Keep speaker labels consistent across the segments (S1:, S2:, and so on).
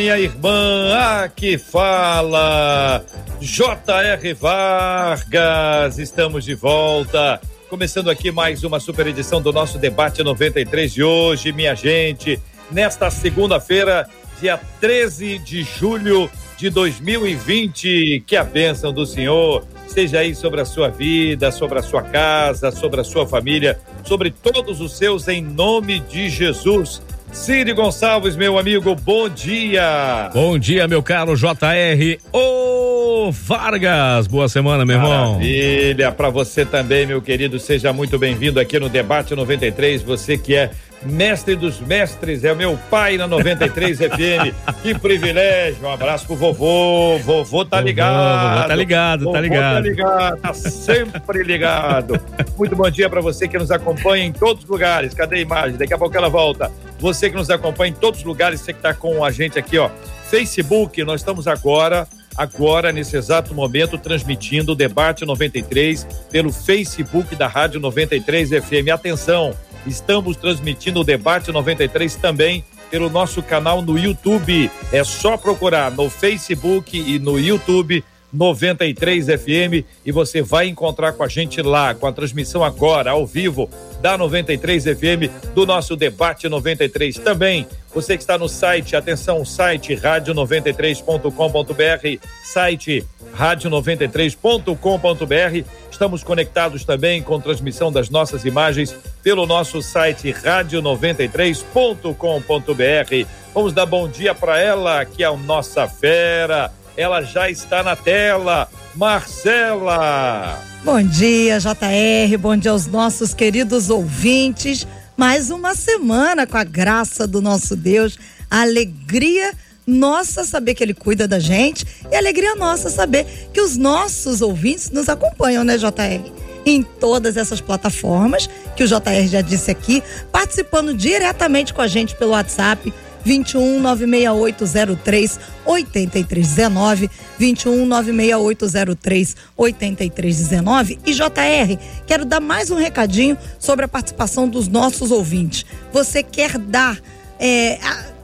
S1: minha irmã. Aqui fala J.R. Vargas. Estamos de volta Começando aqui mais uma super edição do nosso debate 93 de hoje, minha gente. Nesta segunda-feira, dia 13 de julho de 2020, que a bênção do Senhor seja aí sobre a sua vida, sobre a sua casa, sobre a sua família, sobre todos os seus, em nome de Jesus. Cid Gonçalves, meu amigo, bom dia.
S2: Bom dia, meu caro JR. Ô Vargas, boa semana, meu irmão.
S1: Maravilha, para você também, meu querido, seja muito bem-vindo aqui no Debate 93. Você que é mestre dos mestres, é o meu pai na 93 FM. Que privilégio. Um abraço pro vovô. Vovô tá ligado.
S2: Vovô tá ligado,
S1: vovô
S2: tá ligado.
S1: Tá ligado, tá sempre ligado. Muito bom dia para você que nos acompanha em todos os lugares. Cadê a imagem? Daqui a pouco ela volta. Você que nos acompanha em todos os lugares, você que tá com a gente aqui, ó. Facebook, nós estamos agora agora, nesse exato momento, transmitindo o Debate 93 pelo Facebook da Rádio 93 FM. Atenção, Estamos transmitindo o Debate 93 também pelo nosso canal no YouTube. É só procurar no Facebook e no YouTube 93 FM e você vai encontrar com a gente lá, com a transmissão agora, ao vivo, da 93 FM, do nosso Debate 93 também. Você que está no site, atenção, site rádio93.com.br, site rádio93.com.br. Estamos conectados também com transmissão das nossas imagens pelo nosso site rádio93.com.br. Vamos dar bom dia para ela, que é a nossa fera. Ela já está na tela. Marcela.
S3: Bom dia, JR. Bom dia aos nossos queridos ouvintes. Mais uma semana com a graça do nosso Deus. A alegria nossa saber que ele cuida da gente e alegria nossa saber que os nossos ouvintes nos acompanham, né, JR? Em todas essas plataformas que o JR já disse aqui, participando diretamente com a gente pelo WhatsApp 21 96803 8319 21 96803 8319 e JR, quero dar mais um recadinho sobre a participação dos nossos ouvintes. Você quer dar é,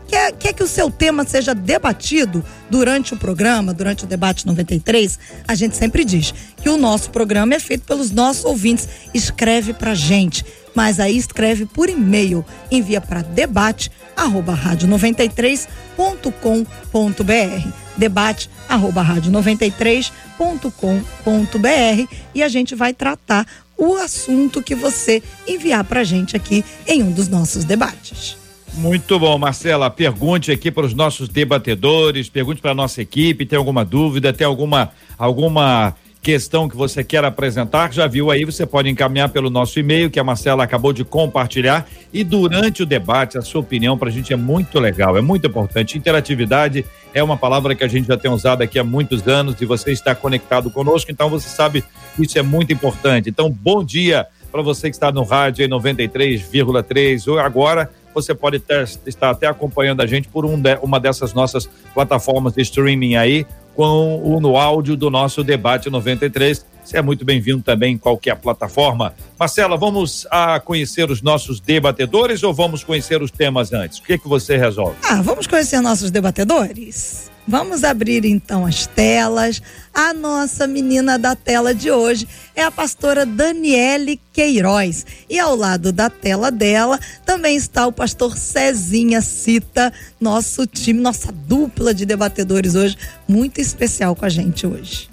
S3: Quer, quer que o seu tema seja debatido durante o programa, durante o debate 93? A gente sempre diz que o nosso programa é feito pelos nossos ouvintes. Escreve pra gente, mas aí escreve por e-mail. Envia para debate arroba rádio 93.com.br debate arroba rádio 93.com.br e a gente vai tratar o assunto que você enviar pra gente aqui em um dos nossos debates.
S1: Muito bom, Marcela. Pergunte aqui para os nossos debatedores, pergunte para a nossa equipe, tem alguma dúvida, tem alguma alguma questão que você quer apresentar, já viu aí, você pode encaminhar pelo nosso e-mail, que a Marcela acabou de compartilhar. E durante o debate, a sua opinião para a gente é muito legal, é muito importante. Interatividade é uma palavra que a gente já tem usado aqui há muitos anos e você está conectado conosco, então você sabe isso é muito importante. Então, bom dia para você que está no rádio em 93,3 ou agora você pode ter, estar até acompanhando a gente por um de, uma dessas nossas plataformas de streaming aí, com o no áudio do nosso debate 93. Você é muito bem-vindo também em qualquer plataforma. Marcela, vamos a conhecer os nossos debatedores ou vamos conhecer os temas antes? O que, que você resolve?
S3: Ah, vamos conhecer nossos debatedores? Vamos abrir então as telas. A nossa menina da tela de hoje é a pastora Daniele Queiroz. E ao lado da tela dela também está o pastor Cezinha Cita, nosso time, nossa dupla de debatedores hoje, muito especial com a gente hoje.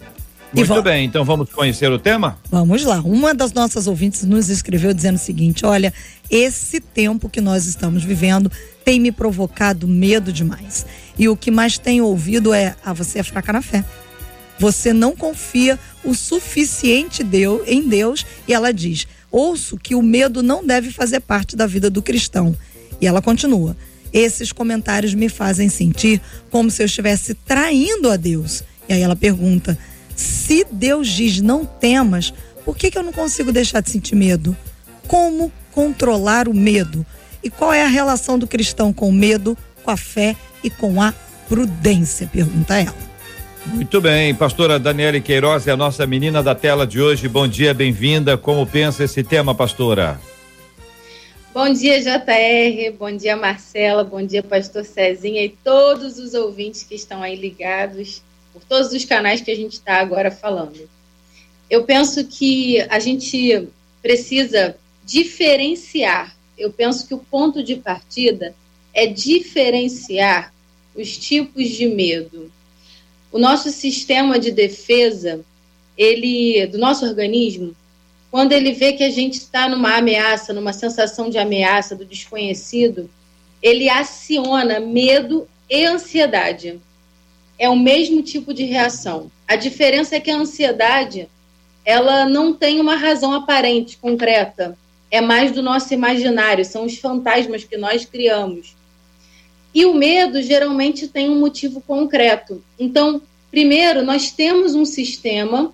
S1: Muito bem, então vamos conhecer o tema?
S3: Vamos lá. Uma das nossas ouvintes nos escreveu dizendo o seguinte: olha, esse tempo que nós estamos vivendo tem me provocado medo demais. E o que mais tenho ouvido é: ah, você é fraca na fé. Você não confia o suficiente em Deus. E ela diz: ouço que o medo não deve fazer parte da vida do cristão. E ela continua: Esses comentários me fazem sentir como se eu estivesse traindo a Deus. E aí ela pergunta: se Deus diz não temas, por que, que eu não consigo deixar de sentir medo? Como controlar o medo? E qual é a relação do cristão com o medo, com a fé e com a prudência? Pergunta ela.
S1: Muito bem, pastora Daniele Queiroz é a nossa menina da tela de hoje. Bom dia, bem-vinda. Como pensa esse tema, pastora?
S4: Bom dia, JR. Bom dia, Marcela. Bom dia, pastor Cezinha e todos os ouvintes que estão aí ligados por todos os canais que a gente está agora falando. Eu penso que a gente precisa diferenciar. Eu penso que o ponto de partida é diferenciar os tipos de medo o nosso sistema de defesa, ele, do nosso organismo, quando ele vê que a gente está numa ameaça, numa sensação de ameaça do desconhecido, ele aciona medo e ansiedade. É o mesmo tipo de reação. A diferença é que a ansiedade, ela não tem uma razão aparente, concreta. É mais do nosso imaginário, são os fantasmas que nós criamos. E o medo geralmente tem um motivo concreto. Então, primeiro, nós temos um sistema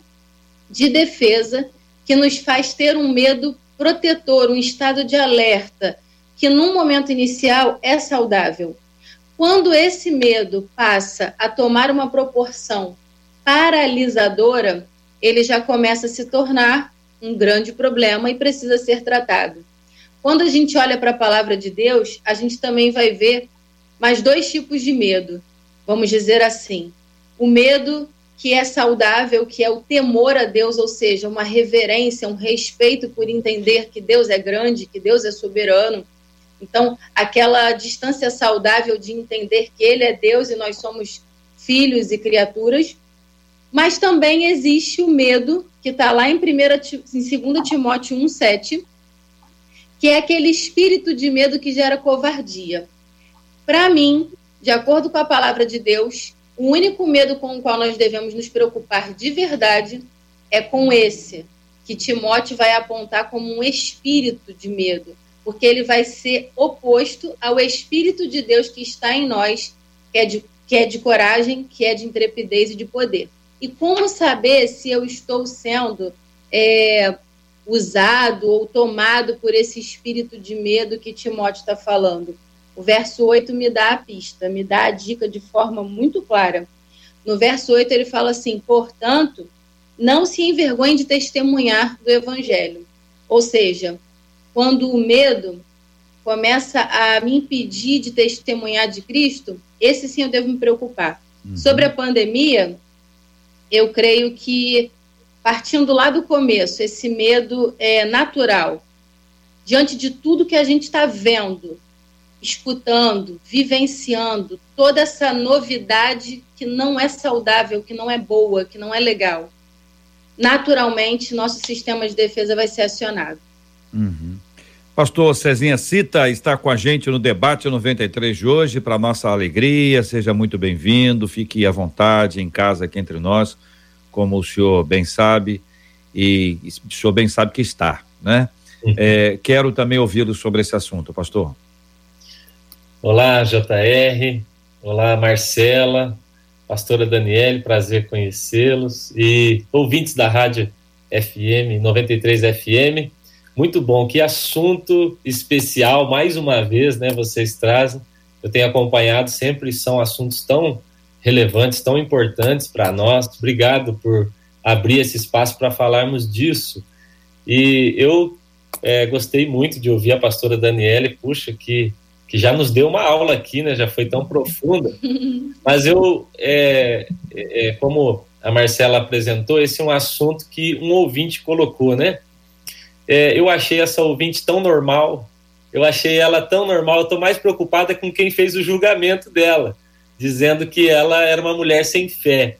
S4: de defesa que nos faz ter um medo protetor, um estado de alerta, que num momento inicial é saudável. Quando esse medo passa a tomar uma proporção paralisadora, ele já começa a se tornar um grande problema e precisa ser tratado. Quando a gente olha para a palavra de Deus, a gente também vai ver mais dois tipos de medo, vamos dizer assim. O medo que é saudável, que é o temor a Deus, ou seja, uma reverência, um respeito por entender que Deus é grande, que Deus é soberano. Então, aquela distância saudável de entender que Ele é Deus e nós somos filhos e criaturas. Mas também existe o medo, que está lá em, primeira, em 2 Timóteo 1,7, que é aquele espírito de medo que gera covardia. Para mim, de acordo com a palavra de Deus, o único medo com o qual nós devemos nos preocupar de verdade é com esse, que Timóteo vai apontar como um espírito de medo, porque ele vai ser oposto ao espírito de Deus que está em nós, que é de, que é de coragem, que é de intrepidez e de poder. E como saber se eu estou sendo é, usado ou tomado por esse espírito de medo que Timóteo está falando? O verso 8 me dá a pista, me dá a dica de forma muito clara. No verso 8 ele fala assim: portanto, não se envergonhe de testemunhar do evangelho. Ou seja, quando o medo começa a me impedir de testemunhar de Cristo, esse sim eu devo me preocupar. Uhum. Sobre a pandemia, eu creio que, partindo lá do começo, esse medo é natural. Diante de tudo que a gente está vendo, escutando, vivenciando toda essa novidade que não é saudável, que não é boa, que não é legal, naturalmente nosso sistema de defesa vai ser acionado.
S1: Uhum. Pastor Cezinha Cita está com a gente no debate 93 de hoje, para nossa alegria, seja muito bem-vindo, fique à vontade em casa aqui entre nós, como o senhor bem sabe, e o senhor bem sabe que está, né? Uhum. É, quero também ouvi-lo sobre esse assunto, pastor.
S5: Olá, JR. Olá, Marcela. Pastora Daniele, prazer conhecê-los. E ouvintes da Rádio FM, 93 FM. Muito bom. Que assunto especial, mais uma vez, né? Vocês trazem. Eu tenho acompanhado sempre, são assuntos tão relevantes, tão importantes para nós. Obrigado por abrir esse espaço para falarmos disso. E eu é, gostei muito de ouvir a pastora Daniele. Puxa, que que já nos deu uma aula aqui, né? Já foi tão profunda. Mas eu, é, é, é, como a Marcela apresentou, esse é um assunto que um ouvinte colocou, né? É, eu achei essa ouvinte tão normal, eu achei ela tão normal, eu estou mais preocupada com quem fez o julgamento dela, dizendo que ela era uma mulher sem fé.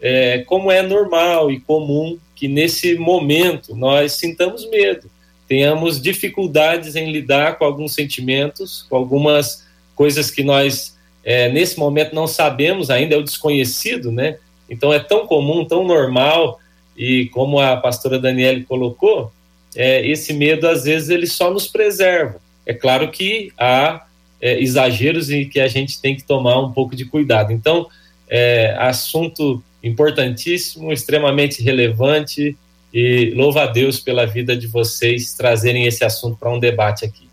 S5: É, como é normal e comum que nesse momento nós sintamos medo tenhamos dificuldades em lidar com alguns sentimentos, com algumas coisas que nós, é, nesse momento, não sabemos ainda, é o desconhecido, né? Então é tão comum, tão normal, e como a pastora Daniele colocou, é, esse medo, às vezes, ele só nos preserva. É claro que há é, exageros e que a gente tem que tomar um pouco de cuidado. Então, é, assunto importantíssimo, extremamente relevante e louva a Deus pela vida de vocês trazerem esse assunto para um debate aqui.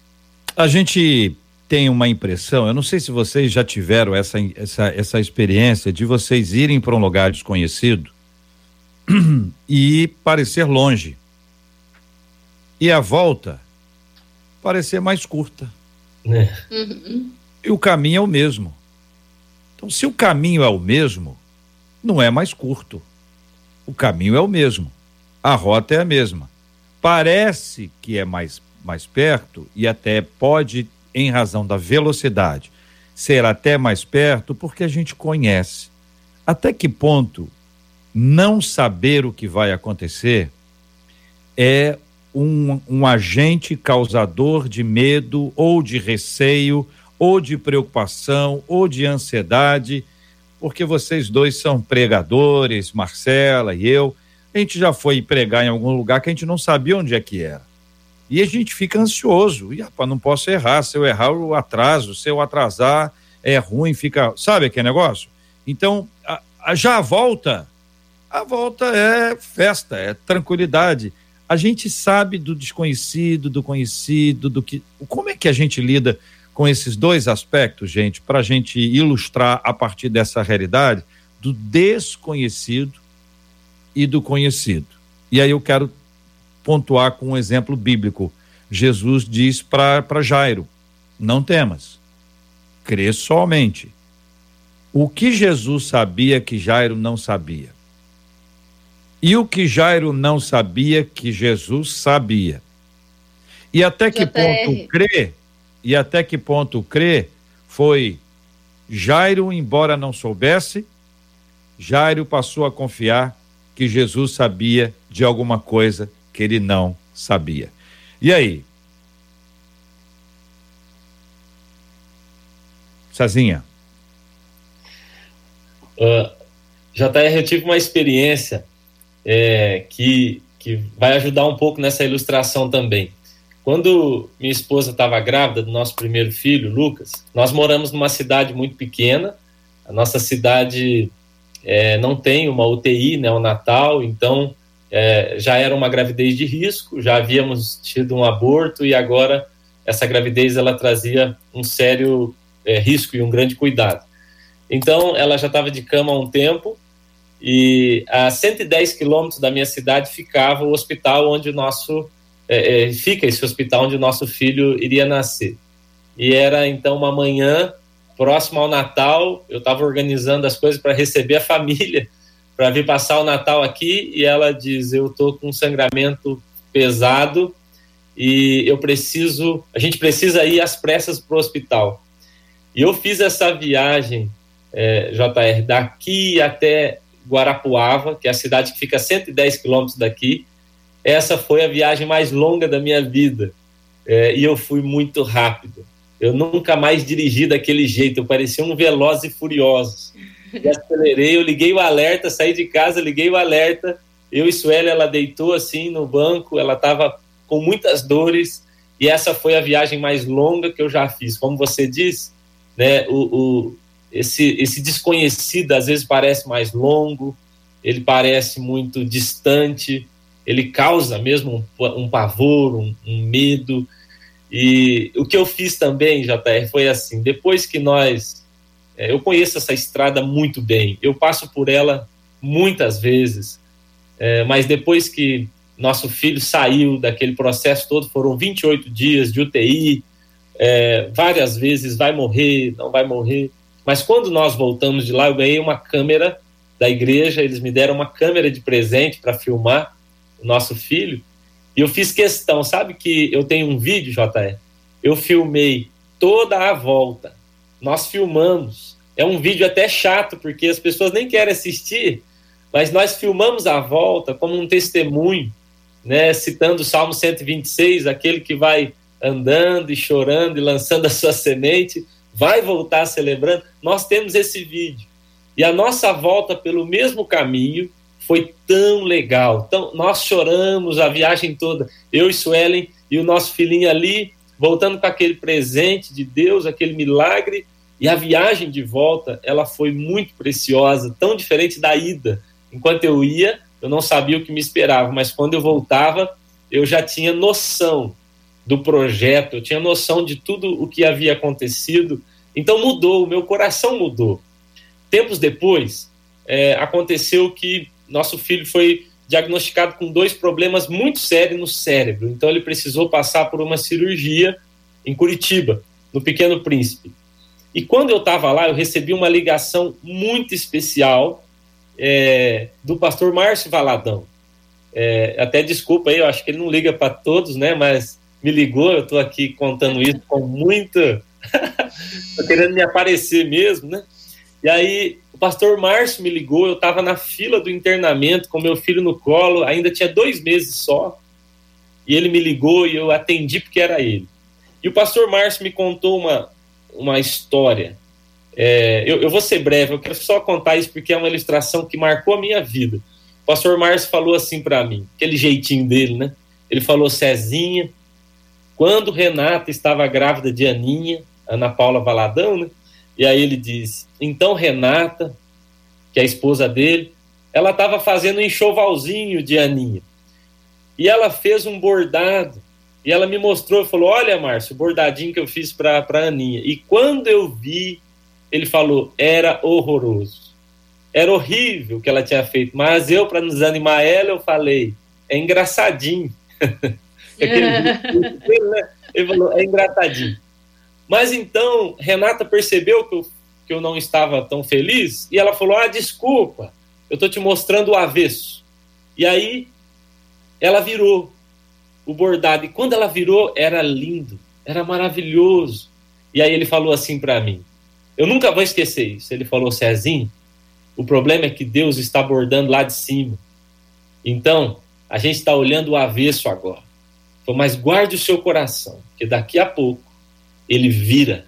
S1: A gente tem uma impressão, eu não sei se vocês já tiveram essa, essa, essa experiência de vocês irem para um lugar desconhecido e parecer longe. E a volta parecer mais curta.
S5: É.
S4: Uhum.
S1: E o caminho é o mesmo. Então, se o caminho é o mesmo, não é mais curto. O caminho é o mesmo. A rota é a mesma. Parece que é mais, mais perto e até pode, em razão da velocidade, ser até mais perto porque a gente conhece. Até que ponto não saber o que vai acontecer é um, um agente causador de medo ou de receio ou de preocupação ou de ansiedade, porque vocês dois são pregadores, Marcela e eu. A gente já foi pregar em algum lugar que a gente não sabia onde é que era. E a gente fica ansioso. E, rapaz, não posso errar. Se eu errar, eu atraso. Se eu atrasar, é ruim, fica. Sabe aquele negócio? Então, a, a, já a volta, a volta é festa, é tranquilidade a gente sabe do desconhecido, do conhecido, do que. Como é que a gente lida com esses dois aspectos, gente, para a gente ilustrar a partir dessa realidade do desconhecido e do conhecido? E aí eu quero pontuar com um exemplo bíblico. Jesus diz para Jairo: Não temas, crê somente. O que Jesus sabia que Jairo não sabia? E o que Jairo não sabia, que Jesus sabia. E até que JR. ponto crê, e até que ponto crê, foi Jairo, embora não soubesse, Jairo passou a confiar que Jesus sabia de alguma coisa que ele não sabia. E aí? Sazinha.
S5: Uh, JR, eu tive uma experiência é, que, que vai ajudar um pouco nessa ilustração também. Quando minha esposa estava grávida do nosso primeiro filho, Lucas, nós moramos numa cidade muito pequena. A nossa cidade é, não tem uma UTI neonatal, né, então é, já era uma gravidez de risco, já havíamos tido um aborto e agora essa gravidez ela trazia um sério é, risco e um grande cuidado. Então ela já estava de cama há um tempo e a 110 quilômetros da minha cidade ficava o hospital onde o nosso é, é, fica esse hospital onde o nosso filho iria nascer. E era então uma manhã próximo ao Natal, eu estava organizando as coisas para receber a família para vir passar o Natal aqui e ela diz: "Eu tô com um sangramento pesado e eu preciso, a gente precisa ir às pressas para o hospital". E eu fiz essa viagem é, JR daqui até Guarapuava, que é a cidade que fica a 110 quilômetros daqui. Essa foi a viagem mais longa da minha vida é, e eu fui muito rápido. Eu nunca mais dirigi daquele jeito, eu parecia um veloz e furioso. E acelerei, eu liguei o alerta, saí de casa, liguei o alerta. Eu e Sueli, ela deitou assim no banco, ela estava com muitas dores e essa foi a viagem mais longa que eu já fiz. Como você diz, né, o, o esse, esse desconhecido às vezes parece mais longo, ele parece muito distante, ele causa mesmo um, um pavor, um, um, medo. E o que eu fiz também, JR, foi assim: depois que nós. É, eu conheço essa estrada muito bem, eu passo por ela muitas vezes, é, mas depois que nosso filho saiu daquele processo todo, foram 28 dias de UTI, é, várias vezes vai morrer, não vai morrer. Mas quando nós voltamos de lá, eu ganhei uma câmera da igreja, eles me deram uma câmera de presente para filmar o nosso filho. E eu fiz questão, sabe que eu tenho um vídeo, JR? Eu filmei toda a volta. Nós filmamos. É um vídeo até chato, porque as pessoas nem querem assistir, mas nós filmamos a volta como um testemunho, né? Citando o Salmo 126, aquele que vai andando e chorando e lançando a sua semente vai voltar celebrando. Nós temos esse vídeo. E a nossa volta pelo mesmo caminho foi tão legal. Então, nós choramos a viagem toda. Eu e Suelen e o nosso filhinho ali voltando com aquele presente de Deus, aquele milagre, e a viagem de volta, ela foi muito preciosa, tão diferente da ida. Enquanto eu ia, eu não sabia o que me esperava, mas quando eu voltava, eu já tinha noção do projeto, eu tinha noção de tudo o que havia acontecido. Então mudou, o meu coração mudou. Tempos depois, é, aconteceu que nosso filho foi diagnosticado com dois problemas muito sérios no cérebro. Então ele precisou passar por uma cirurgia em Curitiba, no Pequeno Príncipe. E quando eu estava lá, eu recebi uma ligação muito especial é, do pastor Márcio Valadão. É, até desculpa aí, eu acho que ele não liga para todos, né? Mas me ligou, eu estou aqui contando isso com muita. Estou querendo me aparecer mesmo, né? E aí o pastor Márcio me ligou, eu estava na fila do internamento com meu filho no colo, ainda tinha dois meses só. E ele me ligou e eu atendi porque era ele. E o pastor Márcio me contou uma, uma história. É, eu, eu vou ser breve, eu quero só contar isso porque é uma ilustração que marcou a minha vida. O pastor Márcio falou assim para mim, aquele jeitinho dele, né? Ele falou: Cezinha, quando Renata estava grávida de Aninha, Ana Paula Valadão, né? E aí ele disse: então Renata, que é a esposa dele, ela estava fazendo um enxovalzinho de Aninha. E ela fez um bordado. E ela me mostrou falou: Olha, Márcio, o bordadinho que eu fiz para a Aninha. E quando eu vi, ele falou: Era horroroso. Era horrível o que ela tinha feito. Mas eu, para nos animar ela, eu falei: É engraçadinho. ele falou: É engraçadinho. Mas então, Renata percebeu que eu, que eu não estava tão feliz e ela falou: Ah, desculpa, eu estou te mostrando o avesso. E aí, ela virou o bordado. E quando ela virou, era lindo, era maravilhoso. E aí ele falou assim para mim: Eu nunca vou esquecer isso. Ele falou: Cezinho, o problema é que Deus está bordando lá de cima. Então, a gente está olhando o avesso agora. Mas guarde o seu coração, que daqui a pouco ele vira.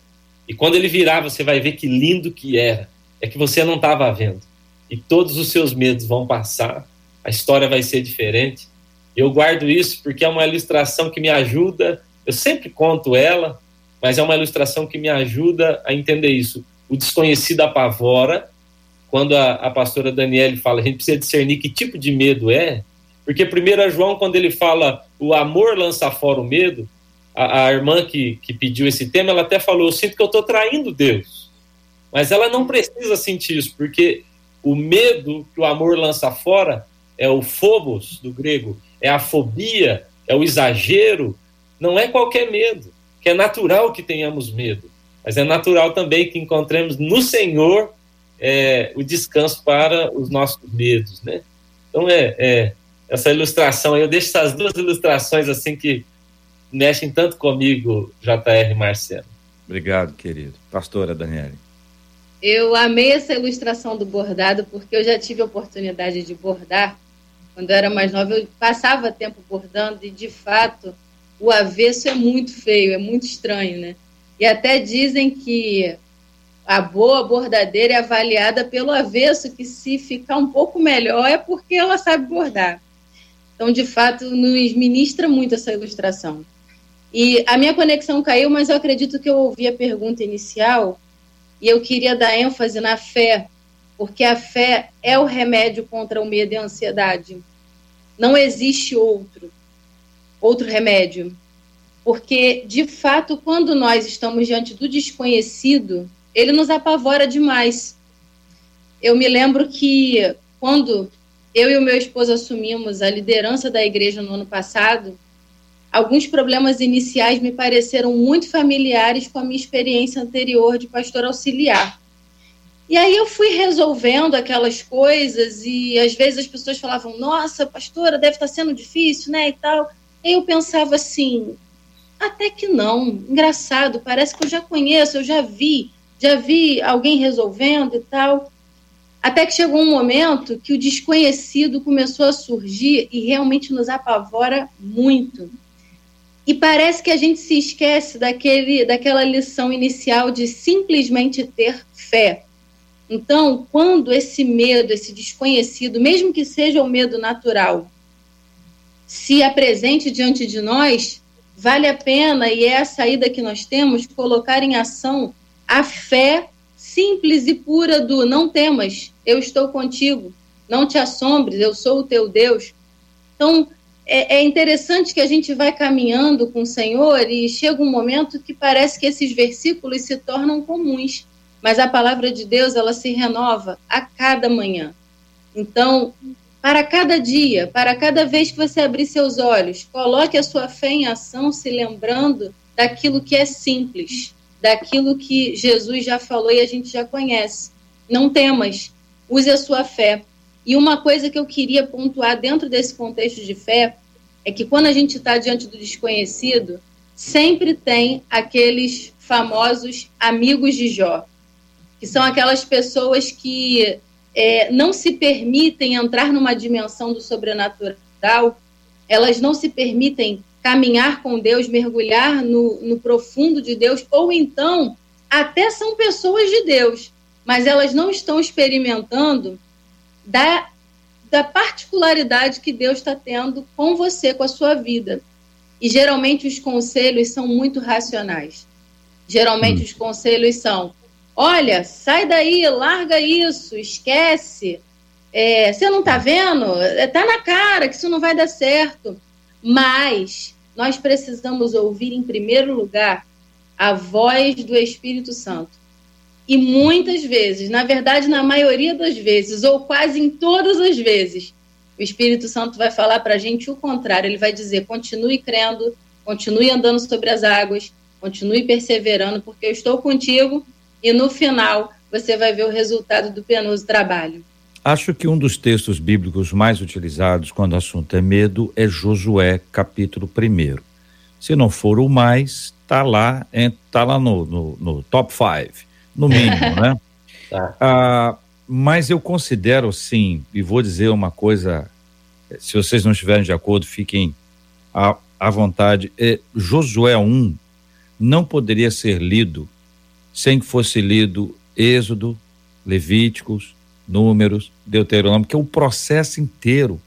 S5: E quando ele virar, você vai ver que lindo que era. É que você não estava vendo. E todos os seus medos vão passar, a história vai ser diferente. Eu guardo isso porque é uma ilustração que me ajuda. Eu sempre conto ela, mas é uma ilustração que me ajuda a entender isso. O desconhecido apavora. Quando a, a pastora Daniele fala, a gente precisa discernir que tipo de medo é, porque primeiro João, quando ele fala o amor lança fora o medo, a, a irmã que, que pediu esse tema, ela até falou: Eu sinto que eu estou traindo Deus. Mas ela não precisa sentir isso, porque o medo que o amor lança fora é o phobos do grego, é a fobia, é o exagero. Não é qualquer medo, que é natural que tenhamos medo, mas é natural também que encontremos no Senhor é, o descanso para os nossos medos, né? Então é, é essa ilustração, eu deixo essas duas ilustrações assim que mexem tanto comigo, JR Marcelo.
S1: Obrigado, querido. Pastora Daniele.
S4: Eu amei essa ilustração do bordado, porque eu já tive a oportunidade de bordar. Quando eu era mais nova, eu passava tempo bordando e, de fato, o avesso é muito feio, é muito estranho, né? E até dizem que a boa bordadeira é avaliada pelo avesso, que se ficar um pouco melhor é porque ela sabe bordar. Então, de fato, nos ministra muito essa ilustração. E a minha conexão caiu, mas eu acredito que eu ouvi a pergunta inicial e eu queria dar ênfase na fé, porque a fé é o remédio contra o medo e a ansiedade. Não existe outro, outro remédio. Porque, de fato, quando nós estamos diante do desconhecido, ele nos apavora demais. Eu me lembro que quando eu e o meu esposo assumimos a liderança da igreja no ano passado, alguns problemas iniciais me pareceram muito familiares com a minha experiência anterior de pastor auxiliar. E aí eu fui resolvendo aquelas coisas e às vezes as pessoas falavam: "Nossa, pastora, deve estar sendo difícil, né?" e tal. E eu pensava assim: até que não. Engraçado, parece que eu já conheço, eu já vi, já vi alguém resolvendo e tal. Até que chegou um momento que o desconhecido começou a surgir e realmente nos apavora muito. E parece que a gente se esquece daquele, daquela lição inicial de simplesmente ter fé. Então, quando esse medo, esse desconhecido, mesmo que seja o medo natural, se apresente diante de nós, vale a pena, e é a saída que nós temos, colocar em ação a fé simples e pura do não temas, eu estou contigo, não te assombres, eu sou o teu Deus. Então, é, é, interessante que a gente vai caminhando com o Senhor e chega um momento que parece que esses versículos se tornam comuns, mas a palavra de Deus ela se renova a cada manhã. Então, para cada dia, para cada vez que você abrir seus olhos, coloque a sua fé em ação, se lembrando daquilo que é simples, daquilo que Jesus já falou e a gente já conhece. Não temas, use a sua fé. E uma coisa que eu queria pontuar dentro desse contexto de fé é que quando a gente está diante do desconhecido, sempre tem aqueles famosos amigos de Jó, que são aquelas pessoas que é, não se permitem entrar numa dimensão do sobrenatural, elas não se permitem caminhar com Deus, mergulhar no, no profundo de Deus, ou então até são pessoas de Deus, mas elas não estão experimentando da, da particularidade que Deus está tendo com você, com a sua vida. E geralmente os conselhos são muito racionais. Geralmente hum. os conselhos são: olha, sai daí, larga isso, esquece. É, você não está vendo? Está é, na cara que isso não vai dar certo. Mas nós precisamos ouvir, em primeiro lugar, a voz do Espírito Santo. E muitas vezes, na verdade, na maioria das vezes, ou quase em todas as vezes, o Espírito Santo vai falar para a gente o contrário. Ele vai dizer: continue crendo, continue andando sobre as águas, continue perseverando, porque eu estou contigo. E no final, você vai ver o resultado do penoso trabalho.
S1: Acho que um dos textos bíblicos mais utilizados quando o assunto é medo é Josué, capítulo 1. Se não for o mais, está lá, tá lá no, no, no top 5 no mínimo, né? Tá. Ah, mas eu considero sim, e vou dizer uma coisa, se vocês não estiverem de acordo, fiquem à, à vontade. É, Josué 1 não poderia ser lido sem que fosse lido Êxodo, Levíticos, Números, Deuteronômio, que é o processo inteiro.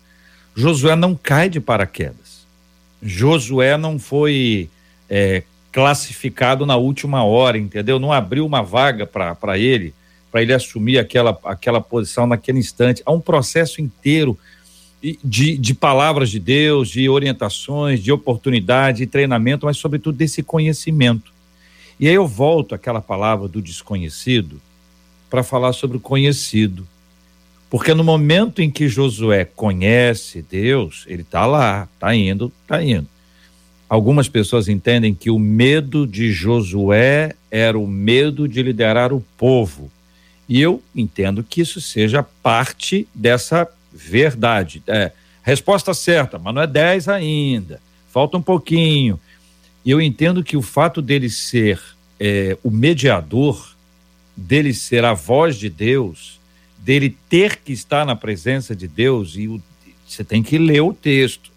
S1: Josué não cai de paraquedas. Josué não foi é, classificado na última hora, entendeu? Não abriu uma vaga para ele, para ele assumir aquela, aquela posição naquele instante. Há um processo inteiro de, de palavras de Deus, de orientações, de oportunidade, de treinamento, mas sobretudo desse conhecimento. E aí eu volto àquela palavra do desconhecido para falar sobre o conhecido. Porque no momento em que Josué conhece Deus, ele está lá, está indo, está indo. Algumas pessoas entendem que o medo de Josué era o medo de liderar o povo. E eu entendo que isso seja parte dessa verdade. É, resposta certa, mas não é 10 ainda. Falta um pouquinho. E eu entendo que o fato dele ser é, o mediador, dele ser a voz de Deus, dele ter que estar na presença de Deus, e o, você tem que ler o texto.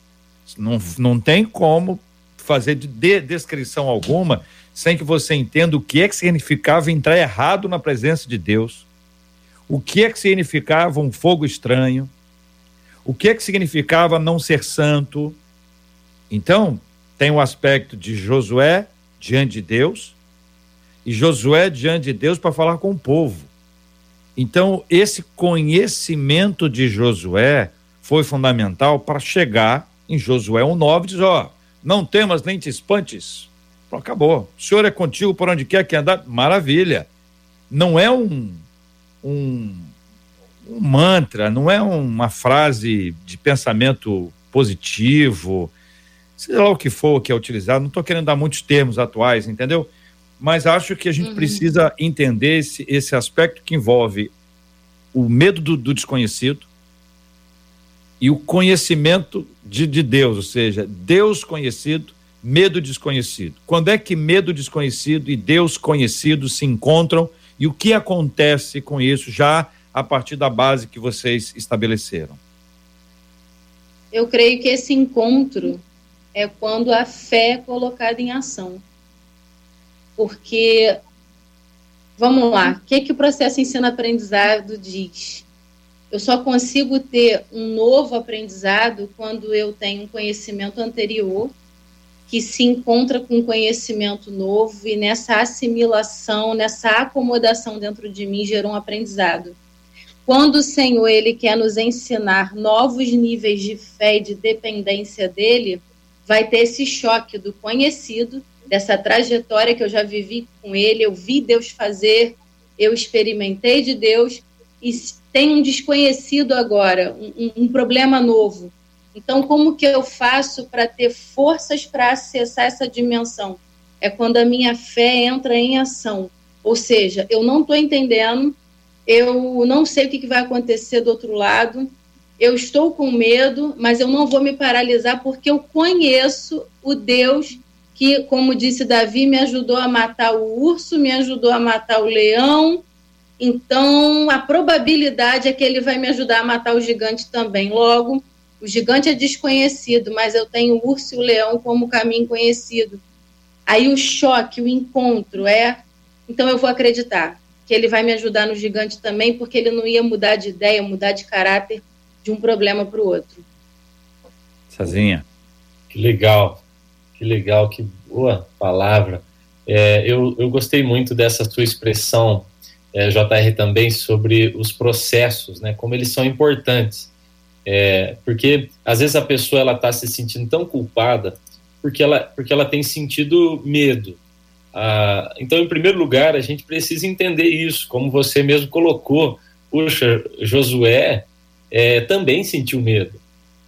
S1: Não, não tem como fazer de descrição alguma sem que você entenda o que é que significava entrar errado na presença de Deus, o que é que significava um fogo estranho, o que é que significava não ser santo. Então, tem o aspecto de Josué diante de Deus e Josué diante de Deus para falar com o povo. Então, esse conhecimento de Josué foi fundamental para chegar em Josué 1,9 diz: ó, não temas nem te espantes. Pronto, acabou. O Senhor é contigo por onde quer que andar. Maravilha. Não é um, um, um mantra, não é uma frase de pensamento positivo, seja lá o que for que é utilizado. Não estou querendo dar muitos termos atuais, entendeu? Mas acho que a gente uhum. precisa entender esse, esse aspecto que envolve o medo do, do desconhecido, e o conhecimento de, de Deus, ou seja, Deus conhecido, medo desconhecido. Quando é que medo desconhecido e Deus conhecido se encontram e o que acontece com isso já a partir da base que vocês estabeleceram?
S4: Eu creio que esse encontro é quando a fé é colocada em ação. Porque, vamos lá, o que, que o processo ensino-aprendizado diz? Eu só consigo ter um novo aprendizado quando eu tenho um conhecimento anterior que se encontra com conhecimento novo e nessa assimilação, nessa acomodação dentro de mim gerou um aprendizado. Quando o Senhor ele quer nos ensinar novos níveis de fé e de dependência dele, vai ter esse choque do conhecido, dessa trajetória que eu já vivi com ele, eu vi Deus fazer, eu experimentei de Deus e tem um desconhecido agora, um, um problema novo. Então, como que eu faço para ter forças para acessar essa dimensão? É quando a minha fé entra em ação. Ou seja, eu não estou entendendo, eu não sei o que, que vai acontecer do outro lado, eu estou com medo, mas eu não vou me paralisar porque eu conheço o Deus que, como disse Davi, me ajudou a matar o urso, me ajudou a matar o leão. Então, a probabilidade é que ele vai me ajudar a matar o gigante também. Logo, o gigante é desconhecido, mas eu tenho o urso e o leão como caminho conhecido. Aí o choque, o encontro é. Então eu vou acreditar que ele vai me ajudar no gigante também, porque ele não ia mudar de ideia, mudar de caráter de um problema para o outro.
S1: Sozinha.
S5: Que legal, que legal, que boa palavra. É, eu, eu gostei muito dessa sua expressão, é, JR, também, sobre os processos, né, como eles são importantes. É, porque às vezes a pessoa ela está se sentindo tão culpada porque ela, porque ela tem sentido medo. Ah, então, em primeiro lugar, a gente precisa entender isso, como você mesmo colocou. Puxa, Josué é, também sentiu medo.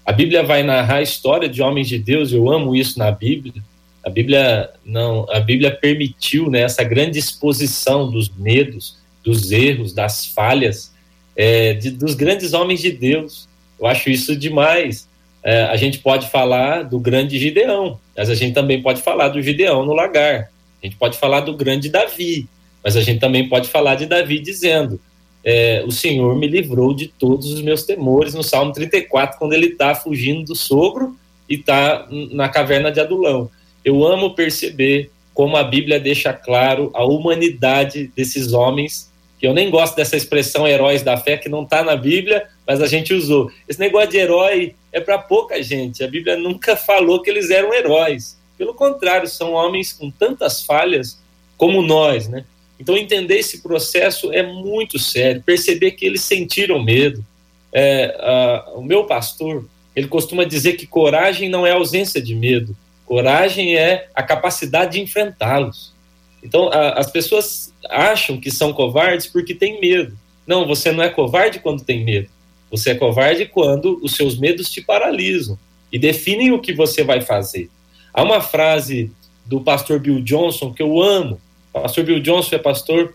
S5: A Bíblia vai narrar a história de homens de Deus. Eu amo isso na Bíblia. A Bíblia não, a Bíblia permitiu né, essa grande exposição dos medos, dos erros, das falhas é, de, dos grandes homens de Deus. Eu acho isso demais. É, a gente pode falar do grande Gideão, mas a gente também pode falar do Gideão no lagar. A gente pode falar do grande Davi, mas a gente também pode falar de Davi dizendo: é, O Senhor me livrou de todos os meus temores, no Salmo 34, quando ele está fugindo do sogro e está na caverna de Adulão. Eu amo perceber como a Bíblia deixa claro a humanidade desses homens que eu nem gosto dessa expressão heróis da fé, que não está na Bíblia, mas a gente usou. Esse negócio de herói é para pouca gente. A Bíblia nunca falou que eles eram heróis. Pelo contrário, são homens com tantas falhas como nós, né? Então, entender esse processo é muito sério. Perceber que eles sentiram medo. É, a, o meu pastor, ele costuma dizer que coragem não é ausência de medo. Coragem é a capacidade de enfrentá-los. Então, a, as pessoas acham que são covardes porque têm medo. Não, você não é covarde quando tem medo. Você é covarde quando os seus medos te paralisam e definem o que você vai fazer. Há uma frase do pastor Bill Johnson que eu amo. Pastor Bill Johnson é pastor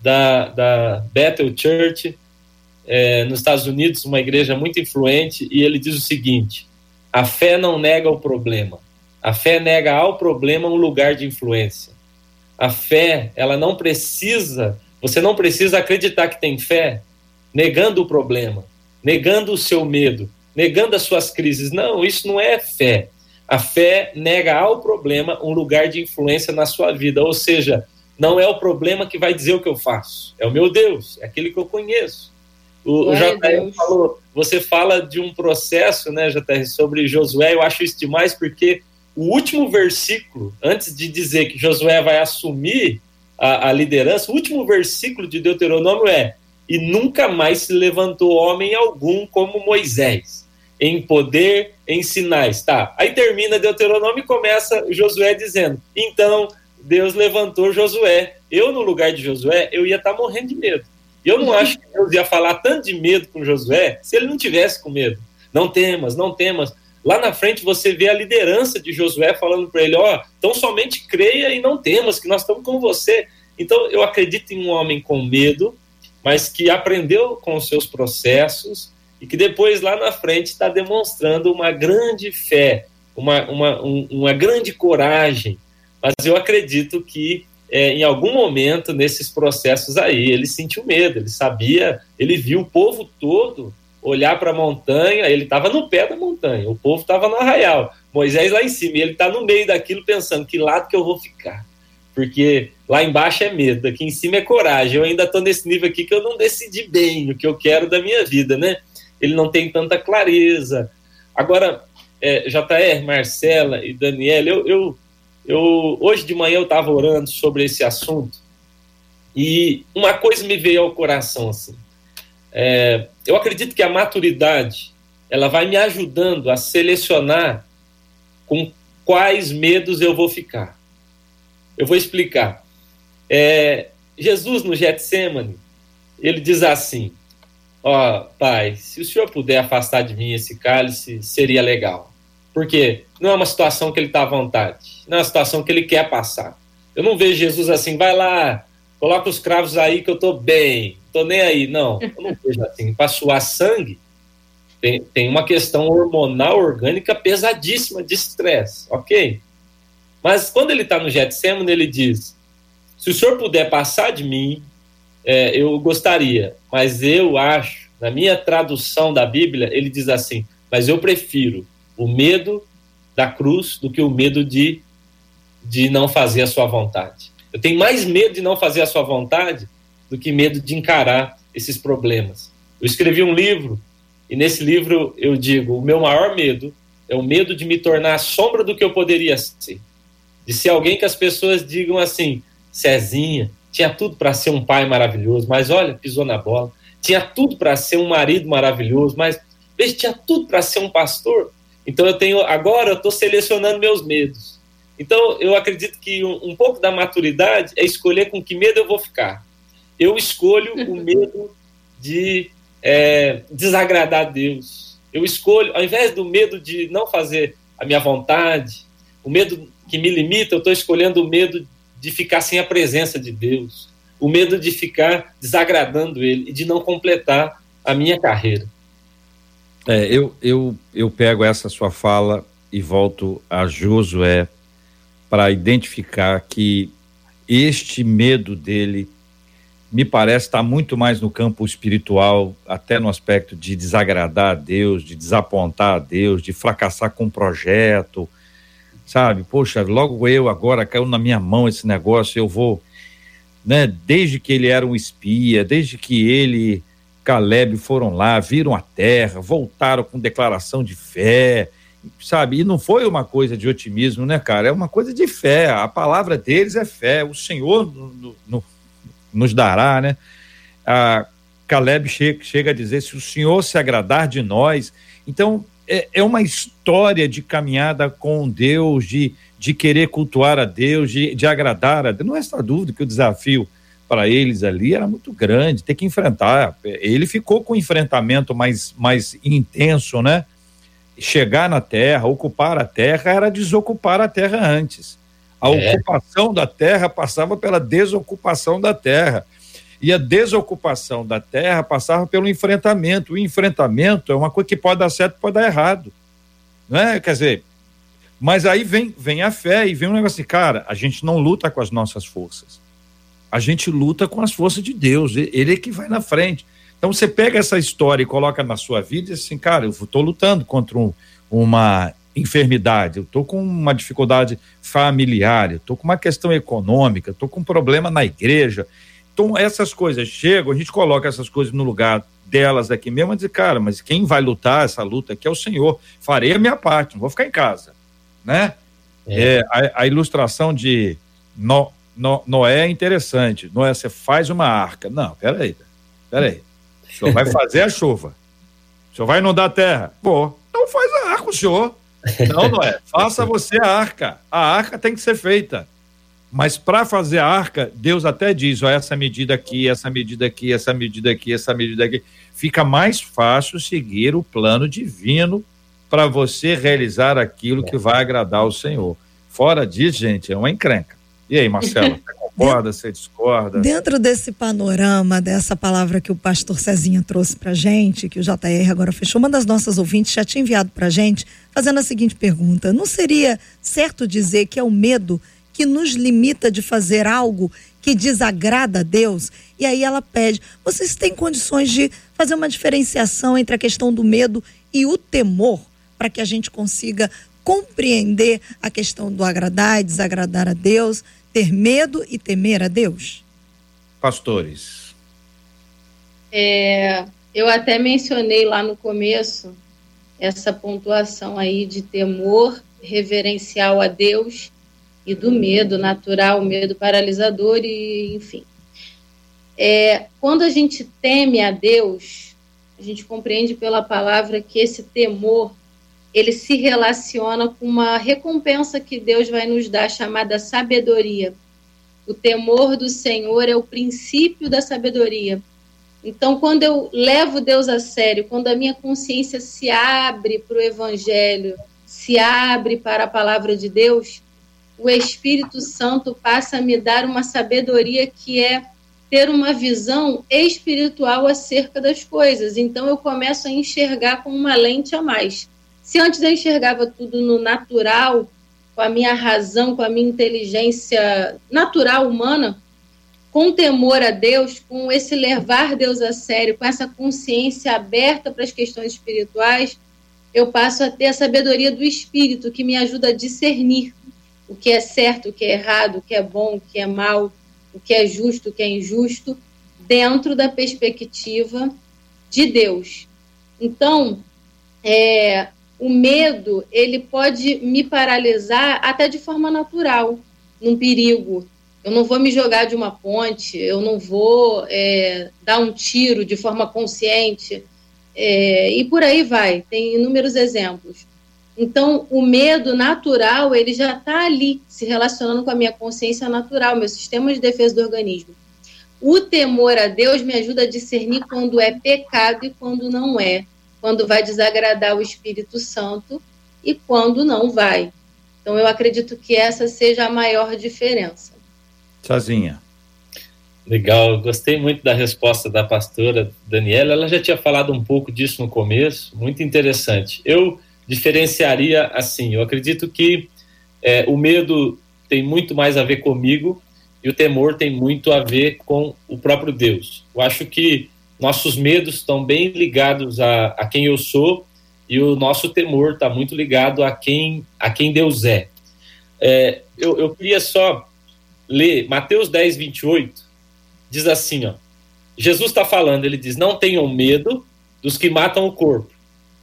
S5: da, da Bethel Church é, nos Estados Unidos, uma igreja muito influente, e ele diz o seguinte: a fé não nega o problema, a fé nega ao problema um lugar de influência. A fé, ela não precisa, você não precisa acreditar que tem fé negando o problema, negando o seu medo, negando as suas crises. Não, isso não é fé. A fé nega ao problema um lugar de influência na sua vida, ou seja, não é o problema que vai dizer o que eu faço, é o meu Deus, é aquele que eu conheço. O, o JR falou, você fala de um processo, né, JR, sobre Josué, eu acho isso demais porque o último versículo, antes de dizer que Josué vai assumir a, a, liderança, o último versículo de Deuteronômio é: E nunca mais se levantou homem algum como Moisés, em poder, em sinais. Tá, aí termina Deuteronômio e começa Josué dizendo: Então Deus levantou Josué. Eu, no lugar de Josué, eu ia estar tá morrendo de medo. Eu não acho que Deus ia falar tanto de medo com Josué se ele não tivesse com medo. Não temas, não temas. Lá na frente você vê a liderança de Josué falando para ele: ó, oh, então somente creia e não temas, que nós estamos com você. Então eu acredito em um homem com medo, mas que aprendeu com os seus processos e que depois lá na frente está demonstrando uma grande fé, uma, uma, um, uma grande coragem. Mas eu acredito que é, em algum momento nesses processos aí ele sentiu medo, ele sabia, ele viu o povo todo olhar para a montanha, ele estava no pé da montanha, o povo estava no arraial, Moisés lá em cima, e ele está no meio daquilo pensando que lado que eu vou ficar, porque lá embaixo é medo, aqui em cima é coragem, eu ainda estou nesse nível aqui que eu não decidi bem o que eu quero da minha vida, né? Ele não tem tanta clareza. Agora, é, JR, Marcela e Daniela, eu, eu, eu hoje de manhã eu estava orando sobre esse assunto e uma coisa me veio ao coração assim. É, eu acredito que a maturidade ela vai me ajudando a selecionar com quais medos eu vou ficar. Eu vou explicar. É, Jesus no Getsemane, ele diz assim: Ó, oh, Pai, se o Senhor puder afastar de mim esse cálice, seria legal. Porque não é uma situação que ele está à vontade, não é uma situação que ele quer passar. Eu não vejo Jesus assim, vai lá, coloca os cravos aí que eu estou bem, estou nem aí. Não, eu não vejo assim. Para suar sangue, tem, tem uma questão hormonal orgânica pesadíssima de estresse, ok? Mas quando ele está no Getsemane, ele diz: se o senhor puder passar de mim, é, eu gostaria, mas eu acho, na minha tradução da Bíblia, ele diz assim: mas eu prefiro o medo da cruz do que o medo de, de não fazer a sua vontade. Eu tenho mais medo de não fazer a sua vontade do que medo de encarar esses problemas. Eu escrevi um livro e nesse livro eu digo: o meu maior medo é o medo de me tornar a sombra do que eu poderia ser. De ser alguém que as pessoas digam assim: Cezinha tinha tudo para ser um pai maravilhoso, mas olha, pisou na bola. Tinha tudo para ser um marido maravilhoso, mas veja, tinha tudo para ser um pastor. Então eu tenho agora eu estou selecionando meus medos. Então eu acredito que um, um, pouco da maturidade é escolher com que medo eu vou ficar. Eu escolho o medo de é, desagradar a Deus. Eu escolho, ao invés do medo de não fazer a minha vontade, o medo que me limita, eu estou escolhendo o medo de ficar sem a presença de Deus, o medo de ficar desagradando Ele e de não completar a minha carreira.
S1: É, eu, eu, eu pego essa sua fala e volto a Josué para identificar que este medo dele me parece estar muito mais no campo espiritual, até no aspecto de desagradar a Deus, de desapontar a Deus, de fracassar com um projeto, sabe? Poxa, logo eu agora caiu na minha mão esse negócio, eu vou, né? Desde que ele era um espia, desde que ele, Caleb foram lá, viram a terra, voltaram com declaração de fé, sabe? E não foi uma coisa de otimismo, né, cara? É uma coisa de fé. A palavra deles é fé. O Senhor no, no, nos dará, né? A Caleb chega, chega a dizer: se o Senhor se agradar de nós. Então, é, é uma história de caminhada com Deus, de, de querer cultuar a Deus, de, de agradar a Deus. Não é essa dúvida que o desafio para eles ali era muito grande, ter que enfrentar. Ele ficou com um enfrentamento mais, mais intenso, né? Chegar na terra, ocupar a terra, era desocupar a terra antes. A é. ocupação da terra passava pela desocupação da terra. E a desocupação da terra passava pelo enfrentamento. O enfrentamento é uma coisa que pode dar certo pode dar errado. Não é? Quer dizer, mas aí vem, vem a fé e vem um negócio assim, cara, a gente não luta com as nossas forças. A gente luta com as forças de Deus. Ele é que vai na frente. Então você pega essa história e coloca na sua vida e diz assim, cara, eu estou lutando contra um, uma enfermidade, eu estou com uma dificuldade familiar, eu estou com uma questão econômica, estou com um problema na igreja, então, essas coisas chegam, a gente coloca essas coisas no lugar delas aqui mesmo e diz, cara, mas quem vai lutar essa luta aqui é o Senhor. Farei a minha parte, não vou ficar em casa. Né? É. É, a, a, ilustração de no, no, Noé é interessante. Noé, você faz uma arca. Não, peraí, peraí. O senhor vai fazer a chuva. O senhor vai inundar a terra. Pô, então faz a arca o senhor. Não, Noé, faça você a arca. A arca tem que ser feita. Mas para fazer a arca, Deus até diz: ó, essa medida aqui, essa medida aqui, essa medida aqui, essa medida aqui. Fica mais fácil seguir o plano divino para você realizar aquilo que vai agradar ao Senhor. Fora disso, gente, é uma encrenca. E aí, Marcelo, você concorda, você discorda?
S3: Dentro desse panorama, dessa palavra que o pastor Cezinha trouxe para gente, que o JR agora fechou, uma das nossas ouvintes já tinha enviado para gente, fazendo a seguinte pergunta: não seria certo dizer que é o medo que nos limita de fazer algo que desagrada a Deus. E aí ela pede: vocês têm condições de fazer uma diferenciação entre a questão do medo e o temor, para que a gente consiga compreender a questão do agradar e desagradar a Deus, ter medo e temer a Deus?
S1: Pastores.
S4: É, eu até mencionei lá no começo essa pontuação aí de temor reverencial a Deus e do medo natural, medo paralisador e enfim. É, quando a gente teme a Deus, a gente compreende pela palavra que esse temor ele se relaciona com uma recompensa que Deus vai nos dar chamada sabedoria. O temor do Senhor é o princípio da sabedoria. Então, quando eu levo Deus a sério, quando a minha consciência se abre para o Evangelho, se abre para a palavra de Deus, o Espírito Santo passa a me dar uma sabedoria que é ter uma visão espiritual acerca das coisas. Então, eu começo a enxergar com uma lente a mais. Se antes eu enxergava tudo no natural, com a minha razão, com a minha inteligência natural humana, com temor a Deus, com esse levar Deus a sério, com essa consciência aberta para as questões espirituais, eu passo a ter a sabedoria do Espírito que me ajuda a discernir o que é certo, o que é errado, o que é bom, o que é mal, o que é justo, o que é injusto, dentro da perspectiva de Deus. Então, é, o medo ele pode me paralisar até de forma natural, num perigo, eu não vou me jogar de uma ponte, eu não vou é, dar um tiro de forma consciente, é, e por aí vai, tem inúmeros exemplos. Então, o medo natural, ele já está ali, se relacionando com a minha consciência natural, meu sistema de defesa do organismo. O temor a Deus me ajuda a discernir quando é pecado e quando não é, quando vai desagradar o Espírito Santo e quando não vai. Então, eu acredito que essa seja a maior diferença
S1: sozinha.
S5: Legal, gostei muito da resposta da pastora Daniela. Ela já tinha falado um pouco disso no começo, muito interessante. Eu diferenciaria assim: eu acredito que é, o medo tem muito mais a ver comigo e o temor tem muito a ver com o próprio Deus. Eu acho que nossos medos estão bem ligados a, a quem eu sou e o nosso temor está muito ligado a quem, a quem Deus é. é eu, eu queria só lê Mateus 10, 28, diz assim: ó, Jesus está falando, ele diz: Não tenham medo dos que matam o corpo,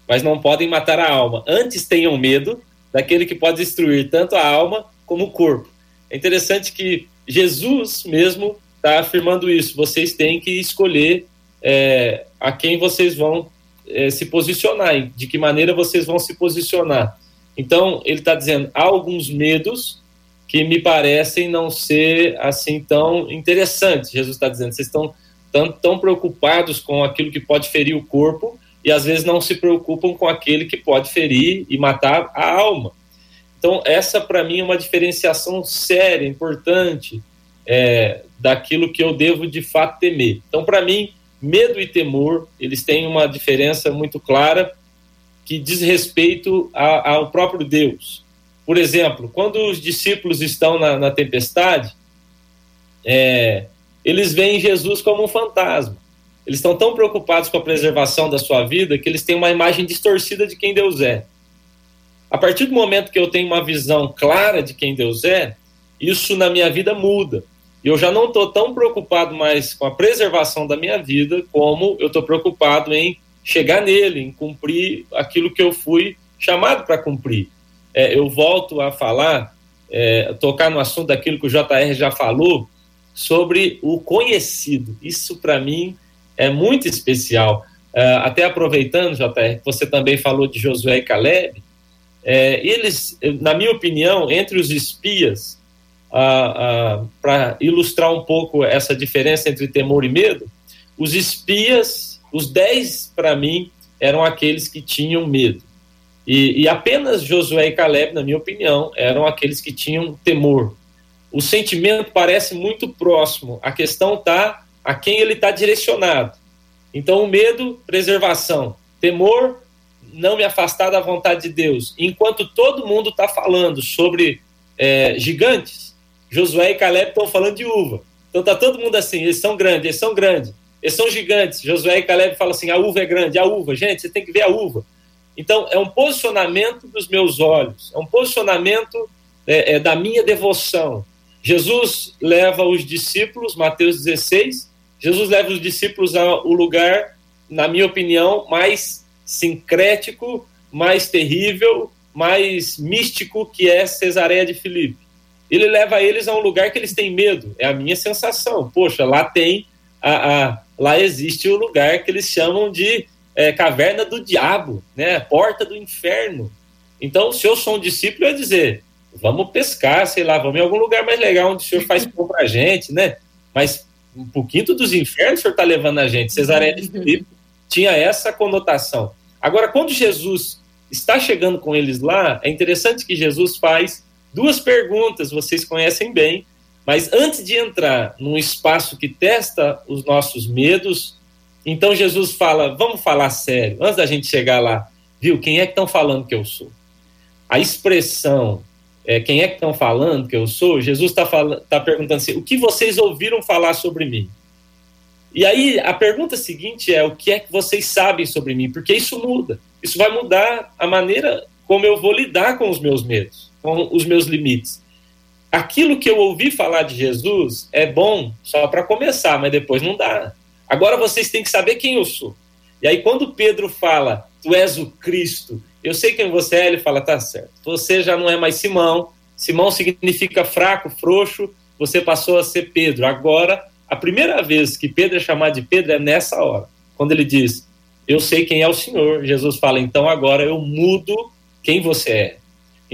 S5: mas não podem matar a alma. Antes tenham medo daquele que pode destruir tanto a alma como o corpo. É interessante que Jesus mesmo está afirmando isso. Vocês têm que escolher é, a quem vocês vão é, se posicionar, de que maneira vocês vão se posicionar. Então, ele está dizendo: há alguns medos que me parecem não ser assim tão interessantes. Jesus está dizendo, vocês estão tão, tão preocupados com aquilo que pode ferir o corpo e às vezes não se preocupam com aquele que pode ferir e matar a alma. Então, essa para mim é uma diferenciação séria, importante, é, daquilo que eu devo de fato temer. Então, para mim, medo e temor, eles têm uma diferença muito clara que diz respeito a, ao próprio Deus. Por exemplo, quando os discípulos estão na, na tempestade, é, eles veem Jesus como um fantasma. Eles estão tão preocupados com a preservação da sua vida que eles têm uma imagem distorcida de quem Deus é. A partir do momento que eu tenho uma visão clara de quem Deus é, isso na minha vida muda. Eu já não estou tão preocupado mais com a preservação da minha vida como eu estou preocupado em chegar nele, em cumprir aquilo que eu fui chamado para cumprir é, eu volto a falar, é, tocar no assunto daquilo que o JR já falou, sobre o conhecido. Isso, para mim, é muito especial. É, até aproveitando, JR, você também falou de Josué e Caleb, é, eles, na minha opinião, entre os espias, para ilustrar um pouco essa diferença entre temor e medo, os espias, os dez, para mim, eram aqueles que tinham medo. E, e, apenas Josué e Caleb, na minha opinião, eram aqueles que tinham temor. O sentimento parece muito próximo, a questão está a quem ele está direcionado. Então, o medo, preservação. Temor, não me afastar da vontade de Deus. Enquanto todo mundo está falando sobre é, gigantes, Josué e Caleb estão falando de uva. Então, está todo mundo assim: eles são grandes, eles são grandes, eles são gigantes. Josué e Caleb falam assim: a uva é grande, a uva. Gente, você tem que ver a uva. Então, é um posicionamento dos meus olhos, é um posicionamento é, é, da minha devoção. Jesus leva os discípulos, Mateus 16, Jesus leva os discípulos ao lugar, na minha opinião, mais sincrético, mais terrível, mais místico que é Cesareia de Filipe. Ele leva eles a um lugar que eles têm medo. É a minha sensação. Poxa, lá tem a, a lá existe o um lugar que eles chamam de é, caverna do diabo, né? Porta do inferno. Então, se eu sou um discípulo, eu ia dizer, vamos pescar, sei lá, vamos em algum lugar mais legal onde o senhor faz pão pra gente, né? Mas um pouquinho dos infernos o senhor está levando a gente. Cesareia de Filipe tinha essa conotação. Agora, quando Jesus está chegando com eles lá, é interessante que Jesus faz duas perguntas, vocês conhecem bem, mas antes de entrar num espaço que testa os nossos medos, então Jesus fala: vamos falar sério, antes da gente chegar lá, viu? Quem é que estão falando que eu sou? A expressão é, quem é que estão falando que eu sou, Jesus está tá perguntando assim: o que vocês ouviram falar sobre mim? E aí a pergunta seguinte é: o que é que vocês sabem sobre mim? Porque isso muda. Isso vai mudar a maneira como eu vou lidar com os meus medos, com os meus limites. Aquilo que eu ouvi falar de Jesus é bom só para começar, mas depois não dá. Agora vocês têm que saber quem eu sou. E aí, quando Pedro fala, Tu és o Cristo, eu sei quem você é, ele fala, tá certo. Você já não é mais Simão. Simão significa fraco, frouxo. Você passou a ser Pedro. Agora, a primeira vez que Pedro é chamado de Pedro é nessa hora, quando ele diz: Eu sei quem é o Senhor. Jesus fala: Então agora eu mudo quem você é.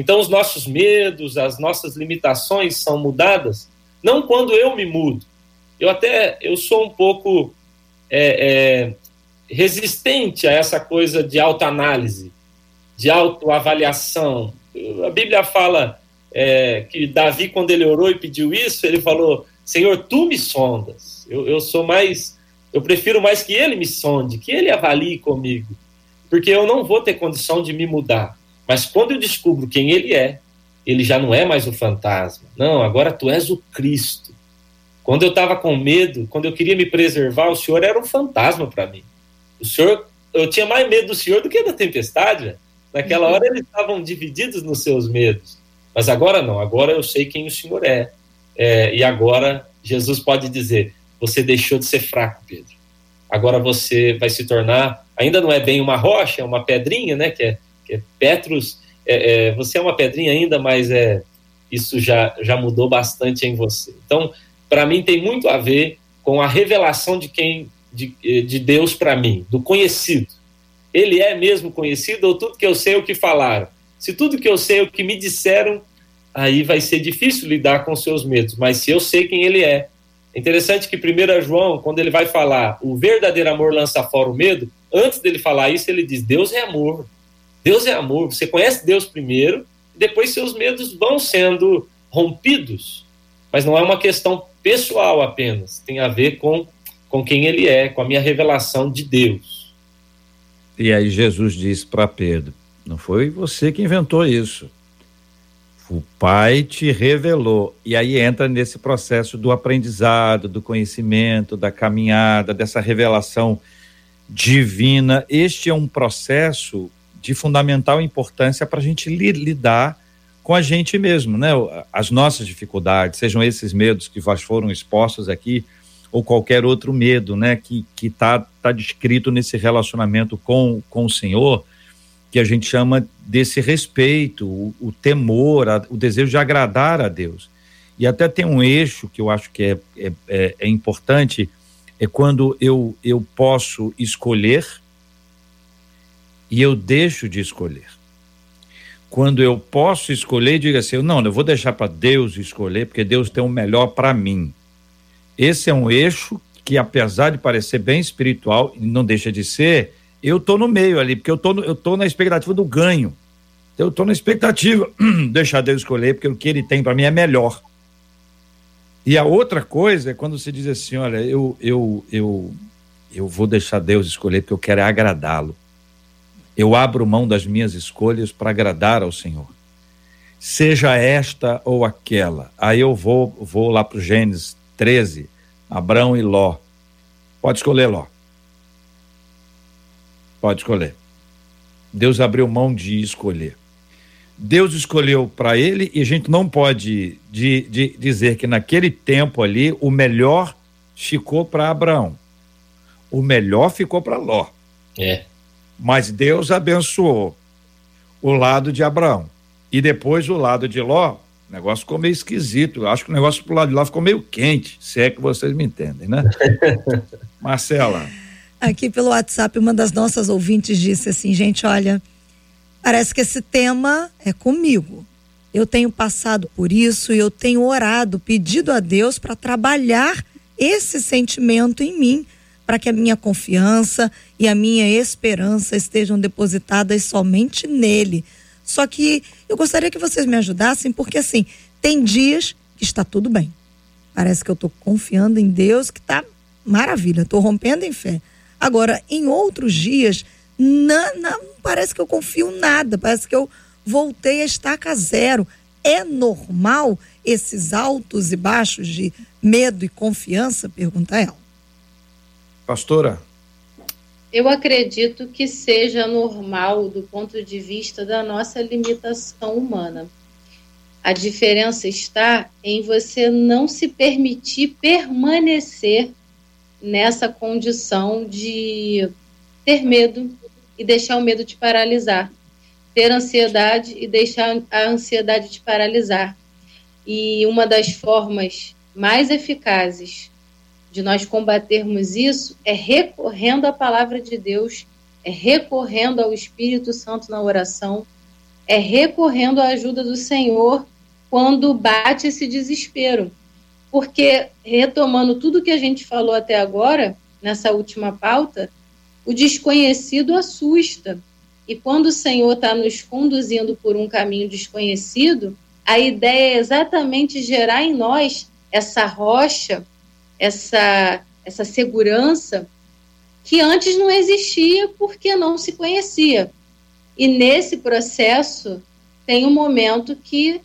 S5: Então, os nossos medos, as nossas limitações são mudadas, não quando eu me mudo. Eu até eu sou um pouco é, é, resistente a essa coisa de autoanálise de autoavaliação. A Bíblia fala é, que Davi, quando ele orou e pediu isso, ele falou: Senhor, tu me sondas. Eu, eu sou mais. Eu prefiro mais que ele me sonde, que ele avalie comigo. Porque eu não vou ter condição de me mudar. Mas quando eu descubro quem ele é, ele já não é mais o fantasma. Não, agora tu és o Cristo. Quando eu estava com medo, quando eu queria me preservar, o Senhor era um fantasma para mim. O Senhor, eu tinha mais medo do Senhor do que da tempestade. Naquela hora eles estavam divididos nos seus medos. Mas agora não, agora eu sei quem o Senhor é. é. E agora Jesus pode dizer: Você deixou de ser fraco, Pedro. Agora você vai se tornar, ainda não é bem uma rocha, é uma pedrinha, né? Que é, Petrus. É, é, você é uma pedrinha ainda, mas é isso já, já mudou bastante em você. Então, para mim, tem muito a ver com a revelação de quem de, de Deus para mim, do conhecido ele é mesmo conhecido ou tudo que eu sei é o que falaram? Se tudo que eu sei é o que me disseram, aí vai ser difícil lidar com seus medos. Mas se eu sei quem ele é, é interessante que 1 João, quando ele vai falar o verdadeiro amor lança fora o medo, antes dele falar isso, ele diz: Deus é amor. Deus é amor. Você conhece Deus primeiro, depois seus medos vão sendo rompidos. Mas não é uma questão pessoal apenas, tem a ver com, com quem ele é, com a minha revelação de Deus.
S1: E aí Jesus disse para Pedro: Não foi você que inventou isso. O Pai te revelou. E aí entra nesse processo do aprendizado, do conhecimento, da caminhada, dessa revelação divina. Este é um processo de fundamental importância para a gente lidar com a gente mesmo, né? As nossas dificuldades, sejam esses medos que foram expostos aqui, ou qualquer outro medo, né, que que está tá descrito nesse relacionamento com, com o Senhor, que a gente chama desse respeito, o, o temor, a, o desejo de agradar a Deus. E até tem um eixo que eu acho que é, é, é, é importante, é quando eu, eu posso escolher e eu deixo de escolher. Quando eu posso escolher, diga assim: não, eu vou deixar para Deus escolher, porque Deus tem o melhor para mim. Esse é um eixo que, apesar de parecer bem espiritual, não deixa de ser, eu tô no meio ali, porque eu tô, eu tô na expectativa do ganho. Eu tô na expectativa, deixar Deus escolher, porque o que ele tem para mim é melhor. E a outra coisa é quando você diz assim, olha, eu, eu, eu, eu vou deixar Deus escolher porque eu quero é agradá-lo. Eu abro mão das minhas escolhas para agradar ao Senhor. Seja esta ou aquela. Aí eu vou, vou lá para o Gênesis 13, Abrão e Ló. Pode escolher, Ló. Pode escolher. Deus abriu mão de escolher. Deus escolheu para ele e a gente não pode de, de dizer que naquele tempo ali o melhor ficou para Abraão. O melhor ficou para Ló.
S5: É.
S1: Mas Deus abençoou. o lado de Abraão. E depois o lado de Ló, o negócio ficou meio esquisito. Eu acho que o negócio pro lado de lá ficou meio quente, se é que vocês me entendem, né? Marcela.
S3: Aqui pelo WhatsApp, uma das nossas ouvintes disse assim: gente, olha, parece que esse tema é comigo. Eu tenho passado por isso e eu tenho orado, pedido a Deus para trabalhar esse sentimento em mim, para que a minha confiança e a minha esperança estejam depositadas somente nele. Só que eu gostaria que vocês me ajudassem, porque assim, tem dias que está tudo bem. Parece que eu estou confiando em Deus, que está maravilha, estou rompendo em fé. Agora, em outros dias, não, não, parece que eu confio nada, parece que eu voltei a estaca zero. É normal esses altos e baixos de medo e confiança? Pergunta ela.
S1: Pastora.
S4: Eu acredito que seja normal do ponto de vista da nossa limitação humana. A diferença está em você não se permitir permanecer nessa condição de ter medo e deixar o medo te paralisar, ter ansiedade e deixar a ansiedade te paralisar. E uma das formas mais eficazes de nós combatermos isso é recorrendo à palavra de Deus, é recorrendo ao Espírito Santo na oração, é recorrendo à ajuda do Senhor quando bate esse desespero. Porque, retomando tudo que a gente falou até agora, nessa última pauta, o desconhecido assusta. E quando o Senhor está nos conduzindo por um caminho desconhecido, a ideia é exatamente gerar em nós essa rocha, essa, essa segurança que antes não existia porque não se conhecia. E nesse processo tem um momento que,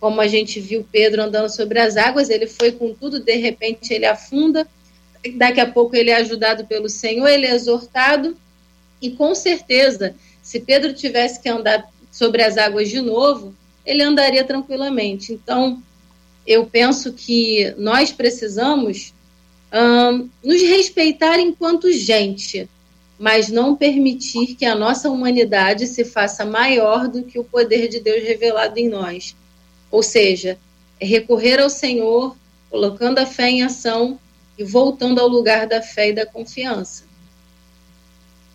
S4: como a gente viu Pedro andando sobre as águas, ele foi com tudo, de repente ele afunda, daqui a pouco ele é ajudado pelo Senhor, ele é exortado, e com certeza, se Pedro tivesse que andar sobre as águas de novo, ele andaria tranquilamente. Então, eu penso que nós precisamos um, nos respeitar enquanto gente, mas não permitir que a nossa humanidade se faça maior do que o poder de Deus revelado em nós. Ou seja, é recorrer ao Senhor, colocando a fé em ação e voltando ao lugar da fé e da confiança.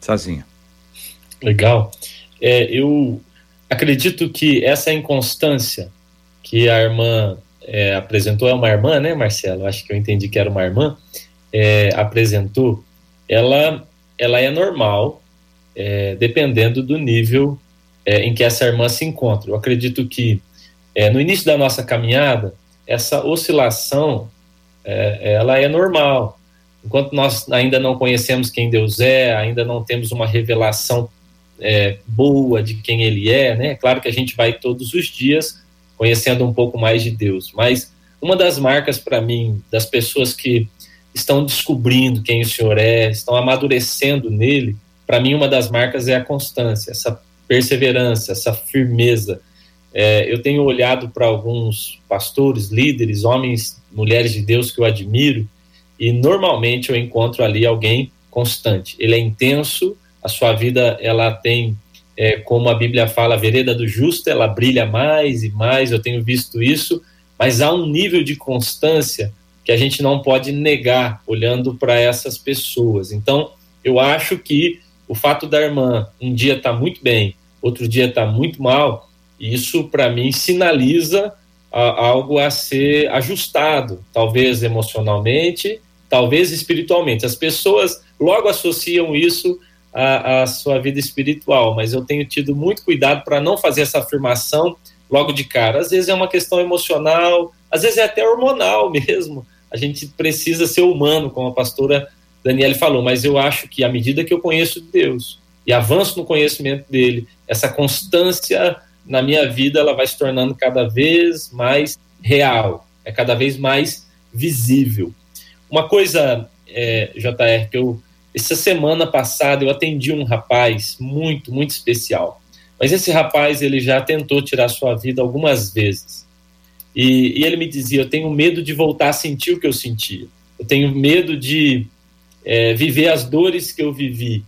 S1: Sozinha.
S5: Legal. É, eu acredito que essa inconstância que a irmã é, apresentou, é uma irmã, né, Marcelo? Acho que eu entendi que era uma irmã, é, apresentou, ela, ela é normal, é, dependendo do nível é, em que essa irmã se encontra. Eu acredito que é, no início da nossa caminhada, essa oscilação, é, ela é normal. Enquanto nós ainda não conhecemos quem Deus é, ainda não temos uma revelação boa de quem Ele é, né? Claro que a gente vai todos os dias conhecendo um pouco mais de Deus. Mas uma das marcas para mim das pessoas que estão descobrindo quem o Senhor é, estão amadurecendo nele, para mim uma das marcas é a constância, essa perseverança, essa firmeza. É, eu tenho olhado para alguns pastores, líderes, homens, mulheres de Deus que eu admiro, e normalmente eu encontro ali alguém constante. Ele é intenso, a sua vida ela tem é, como a Bíblia fala, a vereda do justo, ela brilha mais e mais, eu tenho visto isso, mas há um nível de constância que a gente não pode negar olhando para essas pessoas. Então, eu acho que o fato da irmã um dia estar tá muito bem, outro dia estar tá muito mal, isso para mim sinaliza a, algo a ser ajustado, talvez emocionalmente, talvez espiritualmente. As pessoas logo associam isso a, a sua vida espiritual, mas eu tenho tido muito cuidado para não fazer essa afirmação logo de cara. Às vezes é uma questão emocional, às vezes é até hormonal mesmo. A gente precisa ser humano, como a pastora Daniele falou, mas eu acho que à medida que eu conheço Deus e avanço no conhecimento dele, essa constância na minha vida ela vai se tornando cada vez mais real, é cada vez mais visível. Uma coisa, é, JR, que eu essa semana passada eu atendi um rapaz muito, muito especial. Mas esse rapaz, ele já tentou tirar sua vida algumas vezes. E, e ele me dizia: Eu tenho medo de voltar a sentir o que eu sentia. Eu tenho medo de é, viver as dores que eu vivi.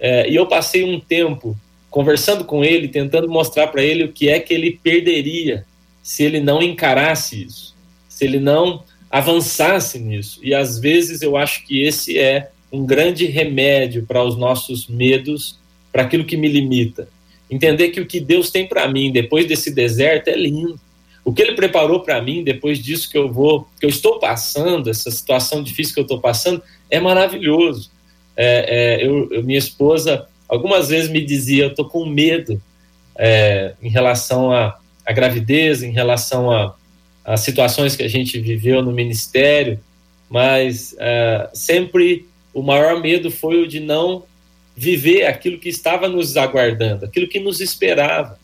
S5: É, e eu passei um tempo conversando com ele, tentando mostrar para ele o que é que ele perderia se ele não encarasse isso, se ele não avançasse nisso. E às vezes eu acho que esse é um grande remédio para os nossos medos, para aquilo que me limita. Entender que o que Deus tem para mim depois desse deserto é lindo. O que ele preparou para mim depois disso que eu vou, que eu estou passando, essa situação difícil que eu estou passando, é maravilhoso. É, é, eu, eu, minha esposa algumas vezes me dizia, eu estou com medo é, em relação à, à gravidez, em relação a, a, situações que a gente viveu no ministério, mas é, sempre o maior medo foi o de não viver aquilo que estava nos aguardando, aquilo que nos esperava.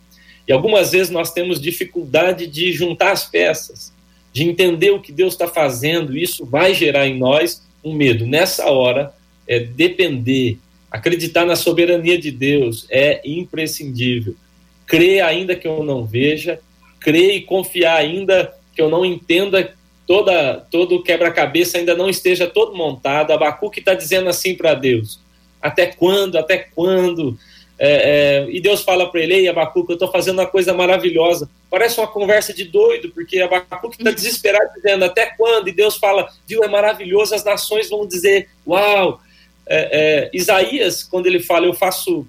S5: E algumas vezes nós temos dificuldade de juntar as peças, de entender o que Deus está fazendo, isso vai gerar em nós um medo. Nessa hora, é depender, acreditar na soberania de Deus é imprescindível. Crer ainda que eu não veja, crer e confiar ainda que eu não entenda toda todo quebra-cabeça ainda não esteja todo montado. Abacuque está dizendo assim para Deus: até quando? Até quando? É, é, e Deus fala para ele: Ei, Abacuque, eu estou fazendo uma coisa maravilhosa. Parece uma conversa de doido, porque Abacuque está desesperado, dizendo: Até quando? E Deus fala: Viu, é maravilhoso. As nações vão dizer: Uau, é, é, Isaías, quando ele fala, eu faço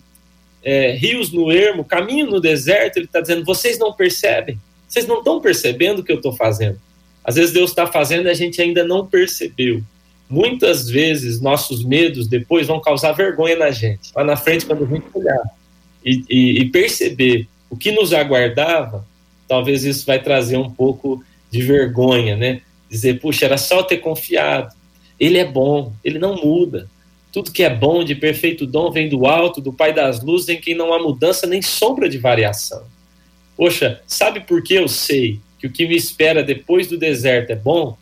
S5: é, rios no ermo, caminho no deserto, ele está dizendo, vocês não percebem, vocês não estão percebendo o que eu estou fazendo. Às vezes Deus está fazendo e a gente ainda não percebeu. Muitas vezes nossos medos depois vão causar vergonha na gente. Lá na frente, quando a gente olhar e, e, e perceber o que nos aguardava, talvez isso vai trazer um pouco de vergonha, né? Dizer, puxa, era só ter confiado. Ele é bom, ele não muda. Tudo que é bom, de perfeito dom, vem do alto, do Pai das luzes, em quem não há mudança nem sombra de variação. Poxa, sabe por que eu sei que o que me espera depois do deserto é bom?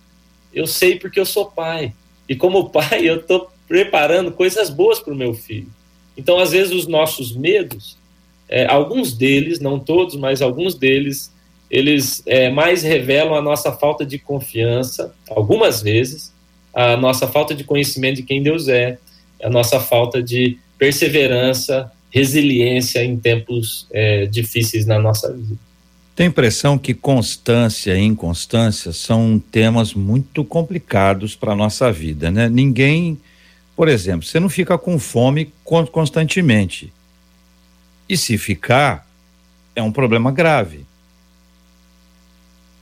S5: Eu sei porque eu sou pai. E como pai, eu estou preparando coisas boas para o meu filho. Então, às vezes, os nossos medos, é, alguns deles, não todos, mas alguns deles, eles é, mais revelam a nossa falta de confiança, algumas vezes, a nossa falta de conhecimento de quem Deus é, a nossa falta de perseverança, resiliência em tempos é, difíceis na nossa vida.
S1: Tem impressão que constância e inconstância são temas muito complicados para a nossa vida, né? Ninguém, por exemplo, você não fica com fome constantemente. E se ficar, é um problema grave.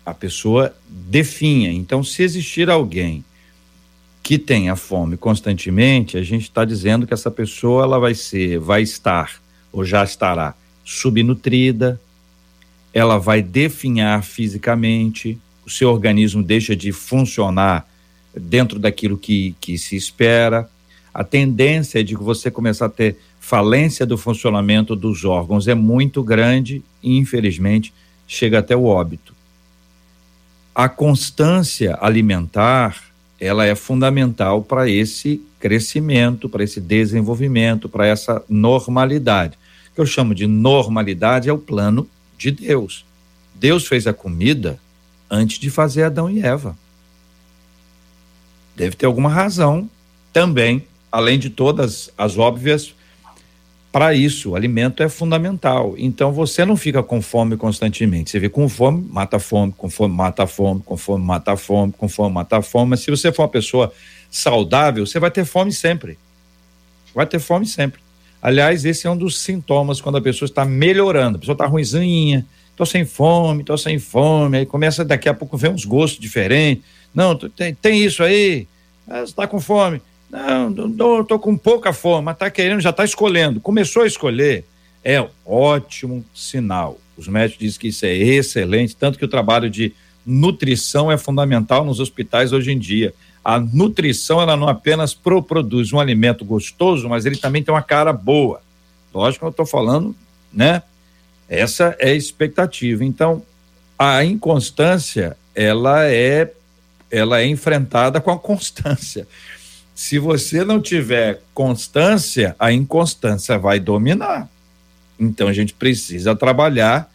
S1: A pessoa definha. Então, se existir alguém que tenha fome constantemente, a gente está dizendo que essa pessoa ela vai ser, vai estar ou já estará subnutrida, ela vai definhar fisicamente, o seu organismo deixa de funcionar dentro daquilo que, que se espera. A tendência de você começar a ter falência do funcionamento dos órgãos é muito grande e, infelizmente, chega até o óbito. A constância alimentar ela é fundamental para esse crescimento, para esse desenvolvimento, para essa normalidade. O que eu chamo de normalidade é o plano de Deus. Deus fez a comida antes de fazer Adão e Eva. Deve ter alguma razão também, além de todas as óbvias para isso, o alimento é fundamental. Então você não fica com fome constantemente. Você vê com fome, mata fome, com fome, mata fome, com fome, mata fome, com fome, mata fome. Mas se você for uma pessoa saudável, você vai ter fome sempre. Vai ter fome sempre. Aliás, esse é um dos sintomas quando a pessoa está melhorando. A pessoa está ruimzinha, estou sem fome, estou sem fome. Aí começa daqui a pouco ver uns gostos diferentes. Não, tem, tem isso aí, ah, está com fome. Não, estou com pouca fome, mas está querendo, já está escolhendo. Começou a escolher, é ótimo sinal. Os médicos dizem que isso é excelente, tanto que o trabalho de nutrição é fundamental nos hospitais hoje em dia. A nutrição, ela não apenas pro, produz um alimento gostoso, mas ele também tem uma cara boa. Lógico que eu estou falando, né? Essa é a expectativa. Então, a inconstância, ela é, ela é enfrentada com a constância. Se você não tiver constância, a inconstância vai dominar. Então a gente precisa trabalhar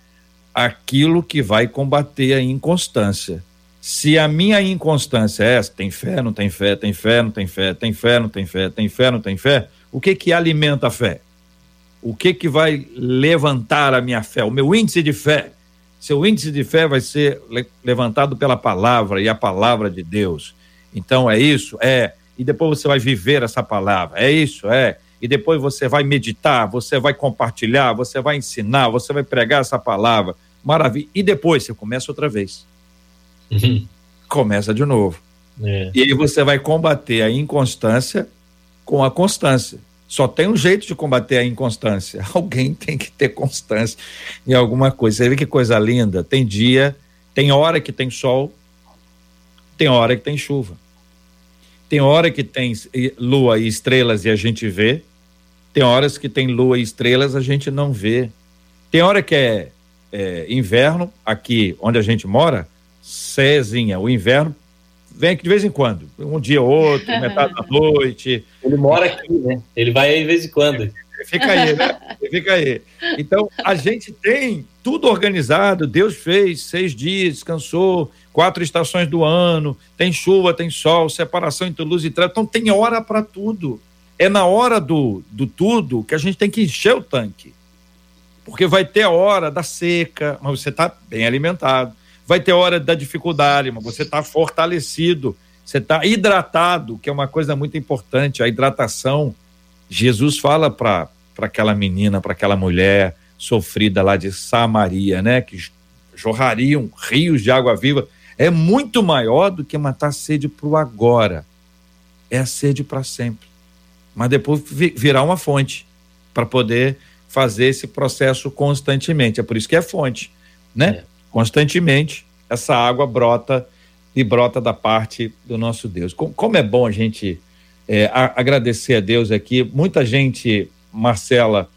S1: aquilo que vai combater a inconstância. Se a minha inconstância é essa, tem fé, não tem fé, tem fé, não tem fé, tem fé, não tem fé, tem fé, não tem fé, o que que alimenta a fé? O que que vai levantar a minha fé? O meu índice de fé. Seu índice de fé vai ser levantado pela palavra e a palavra de Deus. Então é isso, é. E depois você vai viver essa palavra. É isso, é. E depois você vai meditar, você vai compartilhar, você vai ensinar, você vai pregar essa palavra. Maravilha. E depois você começa outra vez. Uhum. Começa de novo. É. E aí você vai combater a inconstância com a constância. Só tem um jeito de combater a inconstância. Alguém tem que ter constância em alguma coisa. Você vê que coisa linda. Tem dia, tem hora que tem sol, tem hora que tem chuva. Tem hora que tem lua e estrelas e a gente vê. Tem horas que tem lua e estrelas a gente não vê. Tem hora que é, é inverno, aqui onde a gente mora, Cezinha, o inverno vem aqui de vez em quando, um dia ou outro, metade da noite.
S5: Ele mora aqui, né? Ele vai aí de vez em quando.
S1: Fica aí, né? Fica aí. Então, a gente tem tudo organizado, Deus fez seis dias, descansou, quatro estações do ano, tem chuva, tem sol, separação entre luz e trevas, então tem hora para tudo. É na hora do, do tudo que a gente tem que encher o tanque. Porque vai ter a hora da seca, mas você está bem alimentado vai ter hora da dificuldade, mas você está fortalecido, você está hidratado, que é uma coisa muito importante. A hidratação, Jesus fala para aquela menina, para aquela mulher sofrida lá de Samaria, né? Que jorrariam rios de água viva. É muito maior do que matar sede para o agora. É a sede para sempre. Mas depois virar uma fonte para poder fazer esse processo constantemente. É por isso que é fonte, né? É constantemente essa água brota e brota da parte do nosso Deus. Como, é bom a gente é, a, agradecer a Deus aqui. Muita gente, Marcela,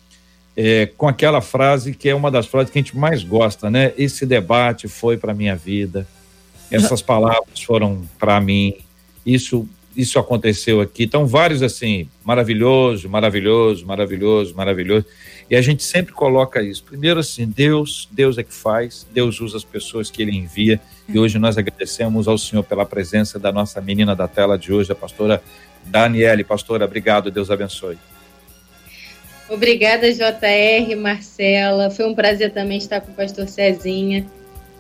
S1: é, com aquela frase que é uma das frases que a gente mais gosta, né? Esse debate foi para minha vida, essas palavras foram para mim, isso isso aconteceu aqui. Então, vários assim, maravilhoso, maravilhoso, maravilhoso, maravilhoso. E a gente sempre coloca isso. Primeiro, assim, Deus, Deus é que faz, Deus usa as pessoas que Ele envia. E hoje nós agradecemos ao Senhor pela presença da nossa menina da tela de hoje, a pastora Daniele. Pastora, obrigado, Deus abençoe.
S4: Obrigada, JR, Marcela. Foi um prazer também estar com o pastor Cezinha.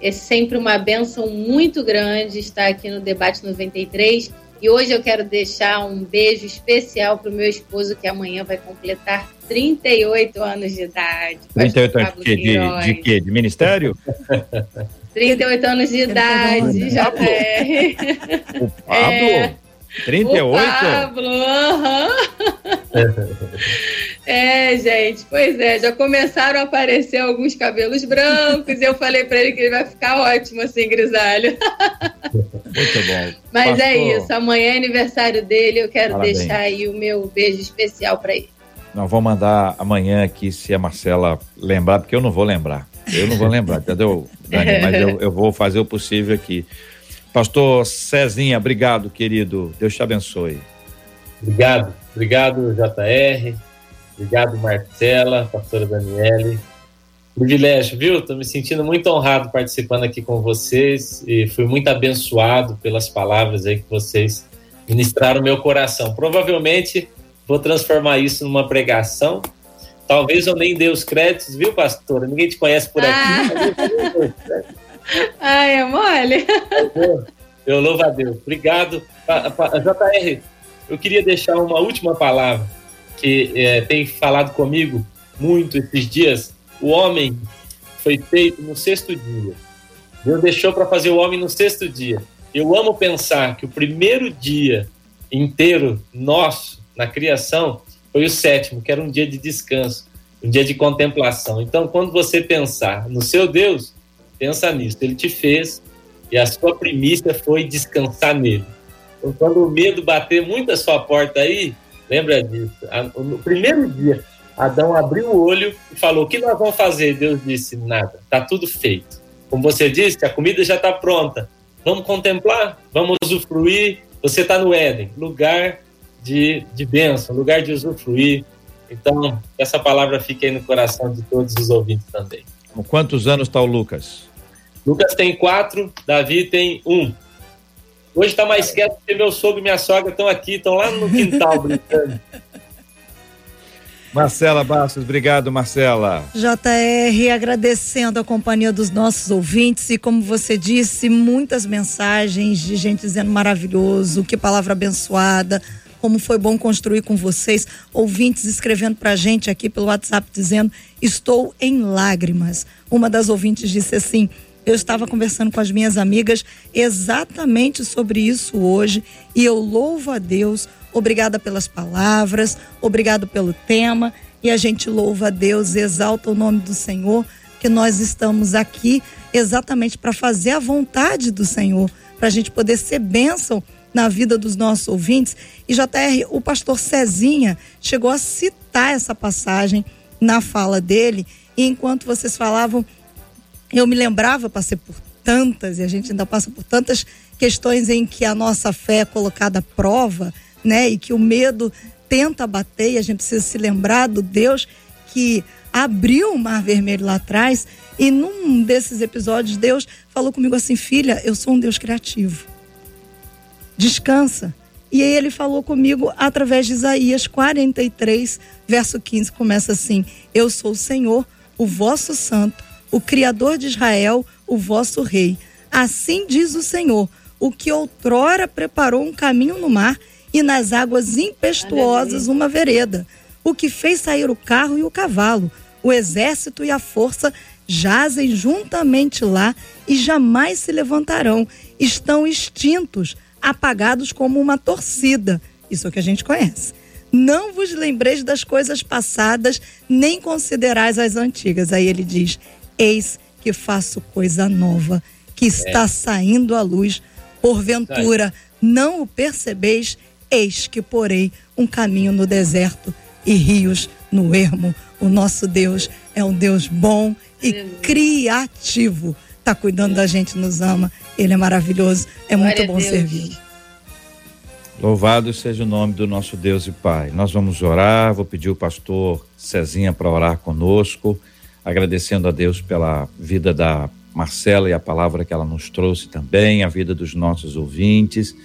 S4: É sempre uma benção muito grande estar aqui no Debate 93 e hoje eu quero deixar um beijo especial para o meu esposo, que amanhã vai completar 38 anos de idade.
S1: 38 anos de, de, de quê? De ministério?
S4: 38 anos de idade, JR.
S1: O Pablo? É, 38? O
S4: Pablo. É, gente, pois é, já começaram a aparecer alguns cabelos brancos e eu falei para ele que ele vai ficar ótimo assim, grisalho.
S1: Muito bom.
S4: Mas é isso, amanhã é aniversário dele, eu quero Parabéns. deixar aí o meu beijo especial para ele.
S1: Não, vou mandar amanhã aqui se a Marcela lembrar, porque eu não vou lembrar. Eu não vou lembrar, entendeu, Dani? Mas eu, eu vou fazer o possível aqui. Pastor Cezinha, obrigado, querido. Deus te abençoe.
S5: Obrigado, obrigado, JR. Obrigado, Marcela, pastora Daniele. Privilégio, viu? Estou me sentindo muito honrado participando aqui com vocês e fui muito abençoado pelas palavras aí que vocês ministraram no meu coração. Provavelmente vou transformar isso numa pregação. Talvez eu nem dê os créditos, viu, pastora? Ninguém te conhece por aqui.
S4: Ah. Ai, é mole.
S5: Eu louvo a Deus. Obrigado. JR, eu queria deixar uma última palavra que é, tem falado comigo muito esses dias. O homem foi feito no sexto dia. Deus deixou para fazer o homem no sexto dia. Eu amo pensar que o primeiro dia inteiro nosso na criação foi o sétimo, que era um dia de descanso, um dia de contemplação. Então, quando você pensar no seu Deus, pensa nisso. Ele te fez e a sua primícia foi descansar nele. Então, quando o medo bater muito a sua porta aí, Lembra disso? No primeiro dia, Adão abriu o olho e falou: O que nós vamos fazer? Deus disse: Nada, está tudo feito. Como você disse, a comida já está pronta. Vamos contemplar, vamos usufruir. Você está no Éden, lugar de, de bênção, lugar de usufruir. Então, essa palavra fique aí no coração de todos os ouvintes também.
S1: Com quantos anos está o Lucas?
S5: Lucas tem quatro, Davi tem um. Hoje está mais quieto porque meu sogro e minha sogra estão aqui, estão lá no quintal brincando.
S1: Marcela Bastos, obrigado, Marcela.
S3: JR, agradecendo a companhia dos nossos ouvintes e, como você disse, muitas mensagens de gente dizendo maravilhoso, que palavra abençoada, como foi bom construir com vocês, ouvintes escrevendo pra gente aqui pelo WhatsApp dizendo: Estou em lágrimas. Uma das ouvintes disse assim: Eu estava conversando com as minhas amigas exatamente sobre isso hoje e eu louvo a Deus Obrigada pelas palavras, obrigado pelo tema. E a gente louva a Deus, exalta o nome do Senhor, que nós estamos aqui exatamente para fazer a vontade do Senhor, para a gente poder ser bênção na vida dos nossos ouvintes. E JR, o pastor Cezinha chegou a citar essa passagem na fala dele, e enquanto vocês falavam, eu me lembrava, passei por tantas, e a gente ainda passa por tantas questões em que a nossa fé é colocada à prova né? E que o medo tenta bater e a gente precisa se lembrar do Deus que abriu o Mar Vermelho lá atrás. E num desses episódios, Deus falou comigo assim: Filha, eu sou um Deus criativo. Descansa. E aí ele falou comigo através de Isaías 43, verso 15, começa assim: Eu sou o Senhor, o vosso santo, o Criador de Israel, o vosso rei. Assim diz o Senhor, o que outrora preparou um caminho no mar e nas águas impetuosas uma vereda, o que fez sair o carro e o cavalo. O exército e a força jazem juntamente lá e jamais se levantarão. Estão extintos, apagados como uma torcida. Isso é o que a gente conhece. Não vos lembreis das coisas passadas, nem considerais as antigas. Aí ele diz: Eis que faço coisa nova, que está é. saindo à luz. Porventura, não o percebeis? Eis que porei um caminho no deserto e rios no ermo. O nosso Deus é um Deus bom e criativo. Está cuidando da gente, nos ama. Ele é maravilhoso. É Glória muito bom servir.
S1: Louvado seja o nome do nosso Deus e Pai. Nós vamos orar. Vou pedir o pastor Cezinha para orar conosco, agradecendo a Deus pela vida da Marcela e a palavra que ela nos trouxe também, a vida dos nossos ouvintes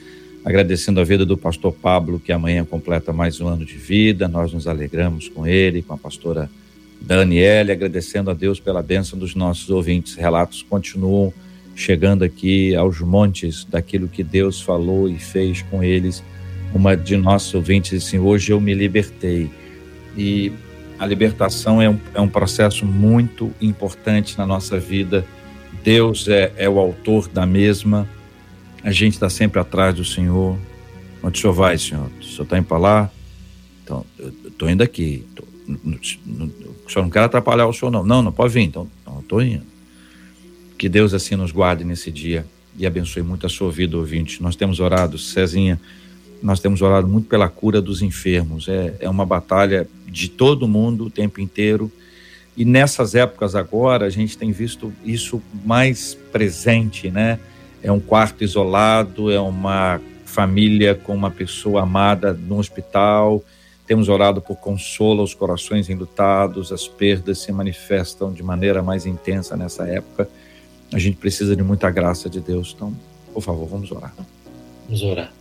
S1: agradecendo a vida do pastor Pablo, que amanhã completa mais um ano de vida. Nós nos alegramos com ele, com a pastora Daniela, agradecendo a Deus pela bênção dos nossos ouvintes. Relatos continuam chegando aqui aos montes daquilo que Deus falou e fez com eles. Uma de nossos ouvintes disse assim: Hoje eu me libertei. E a libertação é um, é um processo muito importante na nossa vida. Deus é, é o autor da mesma a gente está sempre atrás do Senhor. Onde o Senhor vai, Senhor? O Senhor está indo para lá? Então, eu estou indo aqui. Tô, Senhor não quer atrapalhar o Senhor, não. Não, não pode vir. Então, então eu estou indo. Que Deus assim nos guarde nesse dia e abençoe muito a sua vida, ouvinte. Nós temos orado, Cezinha, nós temos orado muito pela cura dos enfermos. É, é uma batalha de todo mundo o tempo inteiro. E nessas épocas agora, a gente tem visto isso mais presente, né? é um quarto isolado, é uma família com uma pessoa amada no hospital. Temos orado por consolo aos corações enlutados, as perdas se manifestam de maneira mais intensa nessa época. A gente precisa de muita graça de Deus. Então, por favor, vamos orar.
S5: Vamos orar.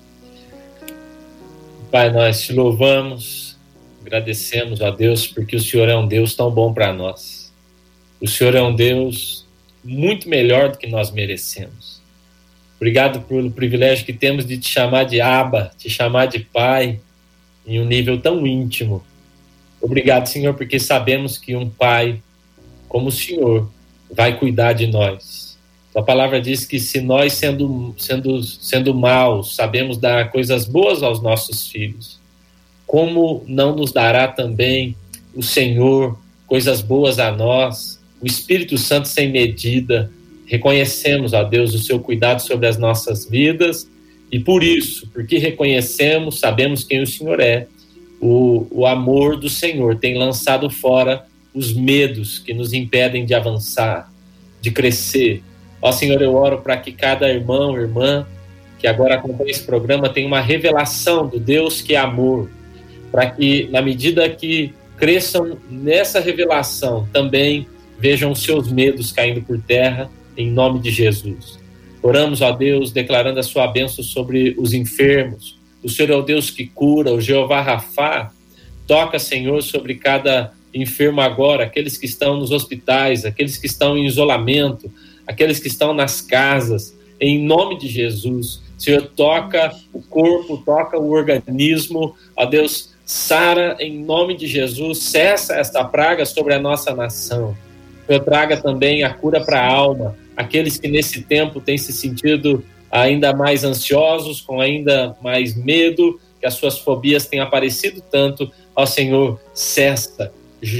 S5: Pai, nós te louvamos, agradecemos a Deus porque o Senhor é um Deus tão bom para nós. O Senhor é um Deus muito melhor do que nós merecemos. Obrigado pelo privilégio que temos de te chamar de Aba, te chamar de Pai, em um nível tão íntimo. Obrigado, Senhor, porque sabemos que um Pai como o Senhor vai cuidar de nós. A palavra diz que se nós, sendo, sendo, sendo maus, sabemos dar coisas boas aos nossos filhos, como não nos dará também o Senhor coisas boas a nós, o Espírito Santo sem medida, reconhecemos, a Deus, o seu cuidado sobre as nossas vidas e por isso, porque reconhecemos, sabemos quem o Senhor é, o, o amor do Senhor tem lançado fora os medos que nos impedem de avançar, de crescer. Ó Senhor, eu oro para que cada irmão, irmã que agora acompanha esse programa tenha uma revelação do Deus que é amor, para que, na medida que cresçam nessa revelação, também vejam seus medos caindo por terra em nome de Jesus. Oramos, ó Deus, declarando a sua bênção sobre os enfermos. O Senhor é o Deus que cura, o Jeová Rafá, Toca, Senhor, sobre cada enfermo agora, aqueles que estão nos hospitais, aqueles que estão em isolamento, aqueles que estão nas casas, em nome de Jesus. Senhor, toca o corpo, toca o organismo, ó Deus, sara em nome de Jesus, cessa esta praga sobre a nossa nação. Senhor, traga também a cura para a alma, aqueles que nesse tempo têm se sentido ainda mais ansiosos, com ainda mais medo, que as suas fobias têm aparecido tanto, ó Senhor, cessa,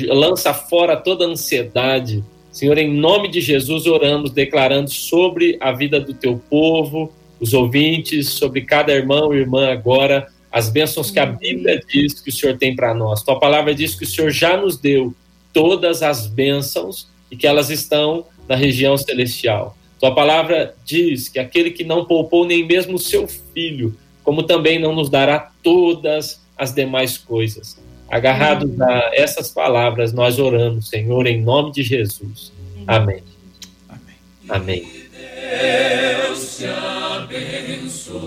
S5: lança fora toda ansiedade. Senhor, em nome de Jesus, oramos, declarando sobre a vida do teu povo, os ouvintes, sobre cada irmão e irmã agora, as bênçãos que a Bíblia diz que o Senhor tem para nós. Tua palavra diz que o Senhor já nos deu todas as bênçãos e que elas estão na região celestial. Tua palavra diz que aquele que não poupou nem mesmo o seu filho, como também não nos dará todas as demais coisas. Agarrados a essas palavras, nós oramos, Senhor, em nome de Jesus. Amém. Amém. Amém. Deus te
S6: abençoe.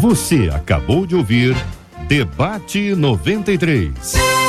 S6: Você acabou de ouvir Debate 93.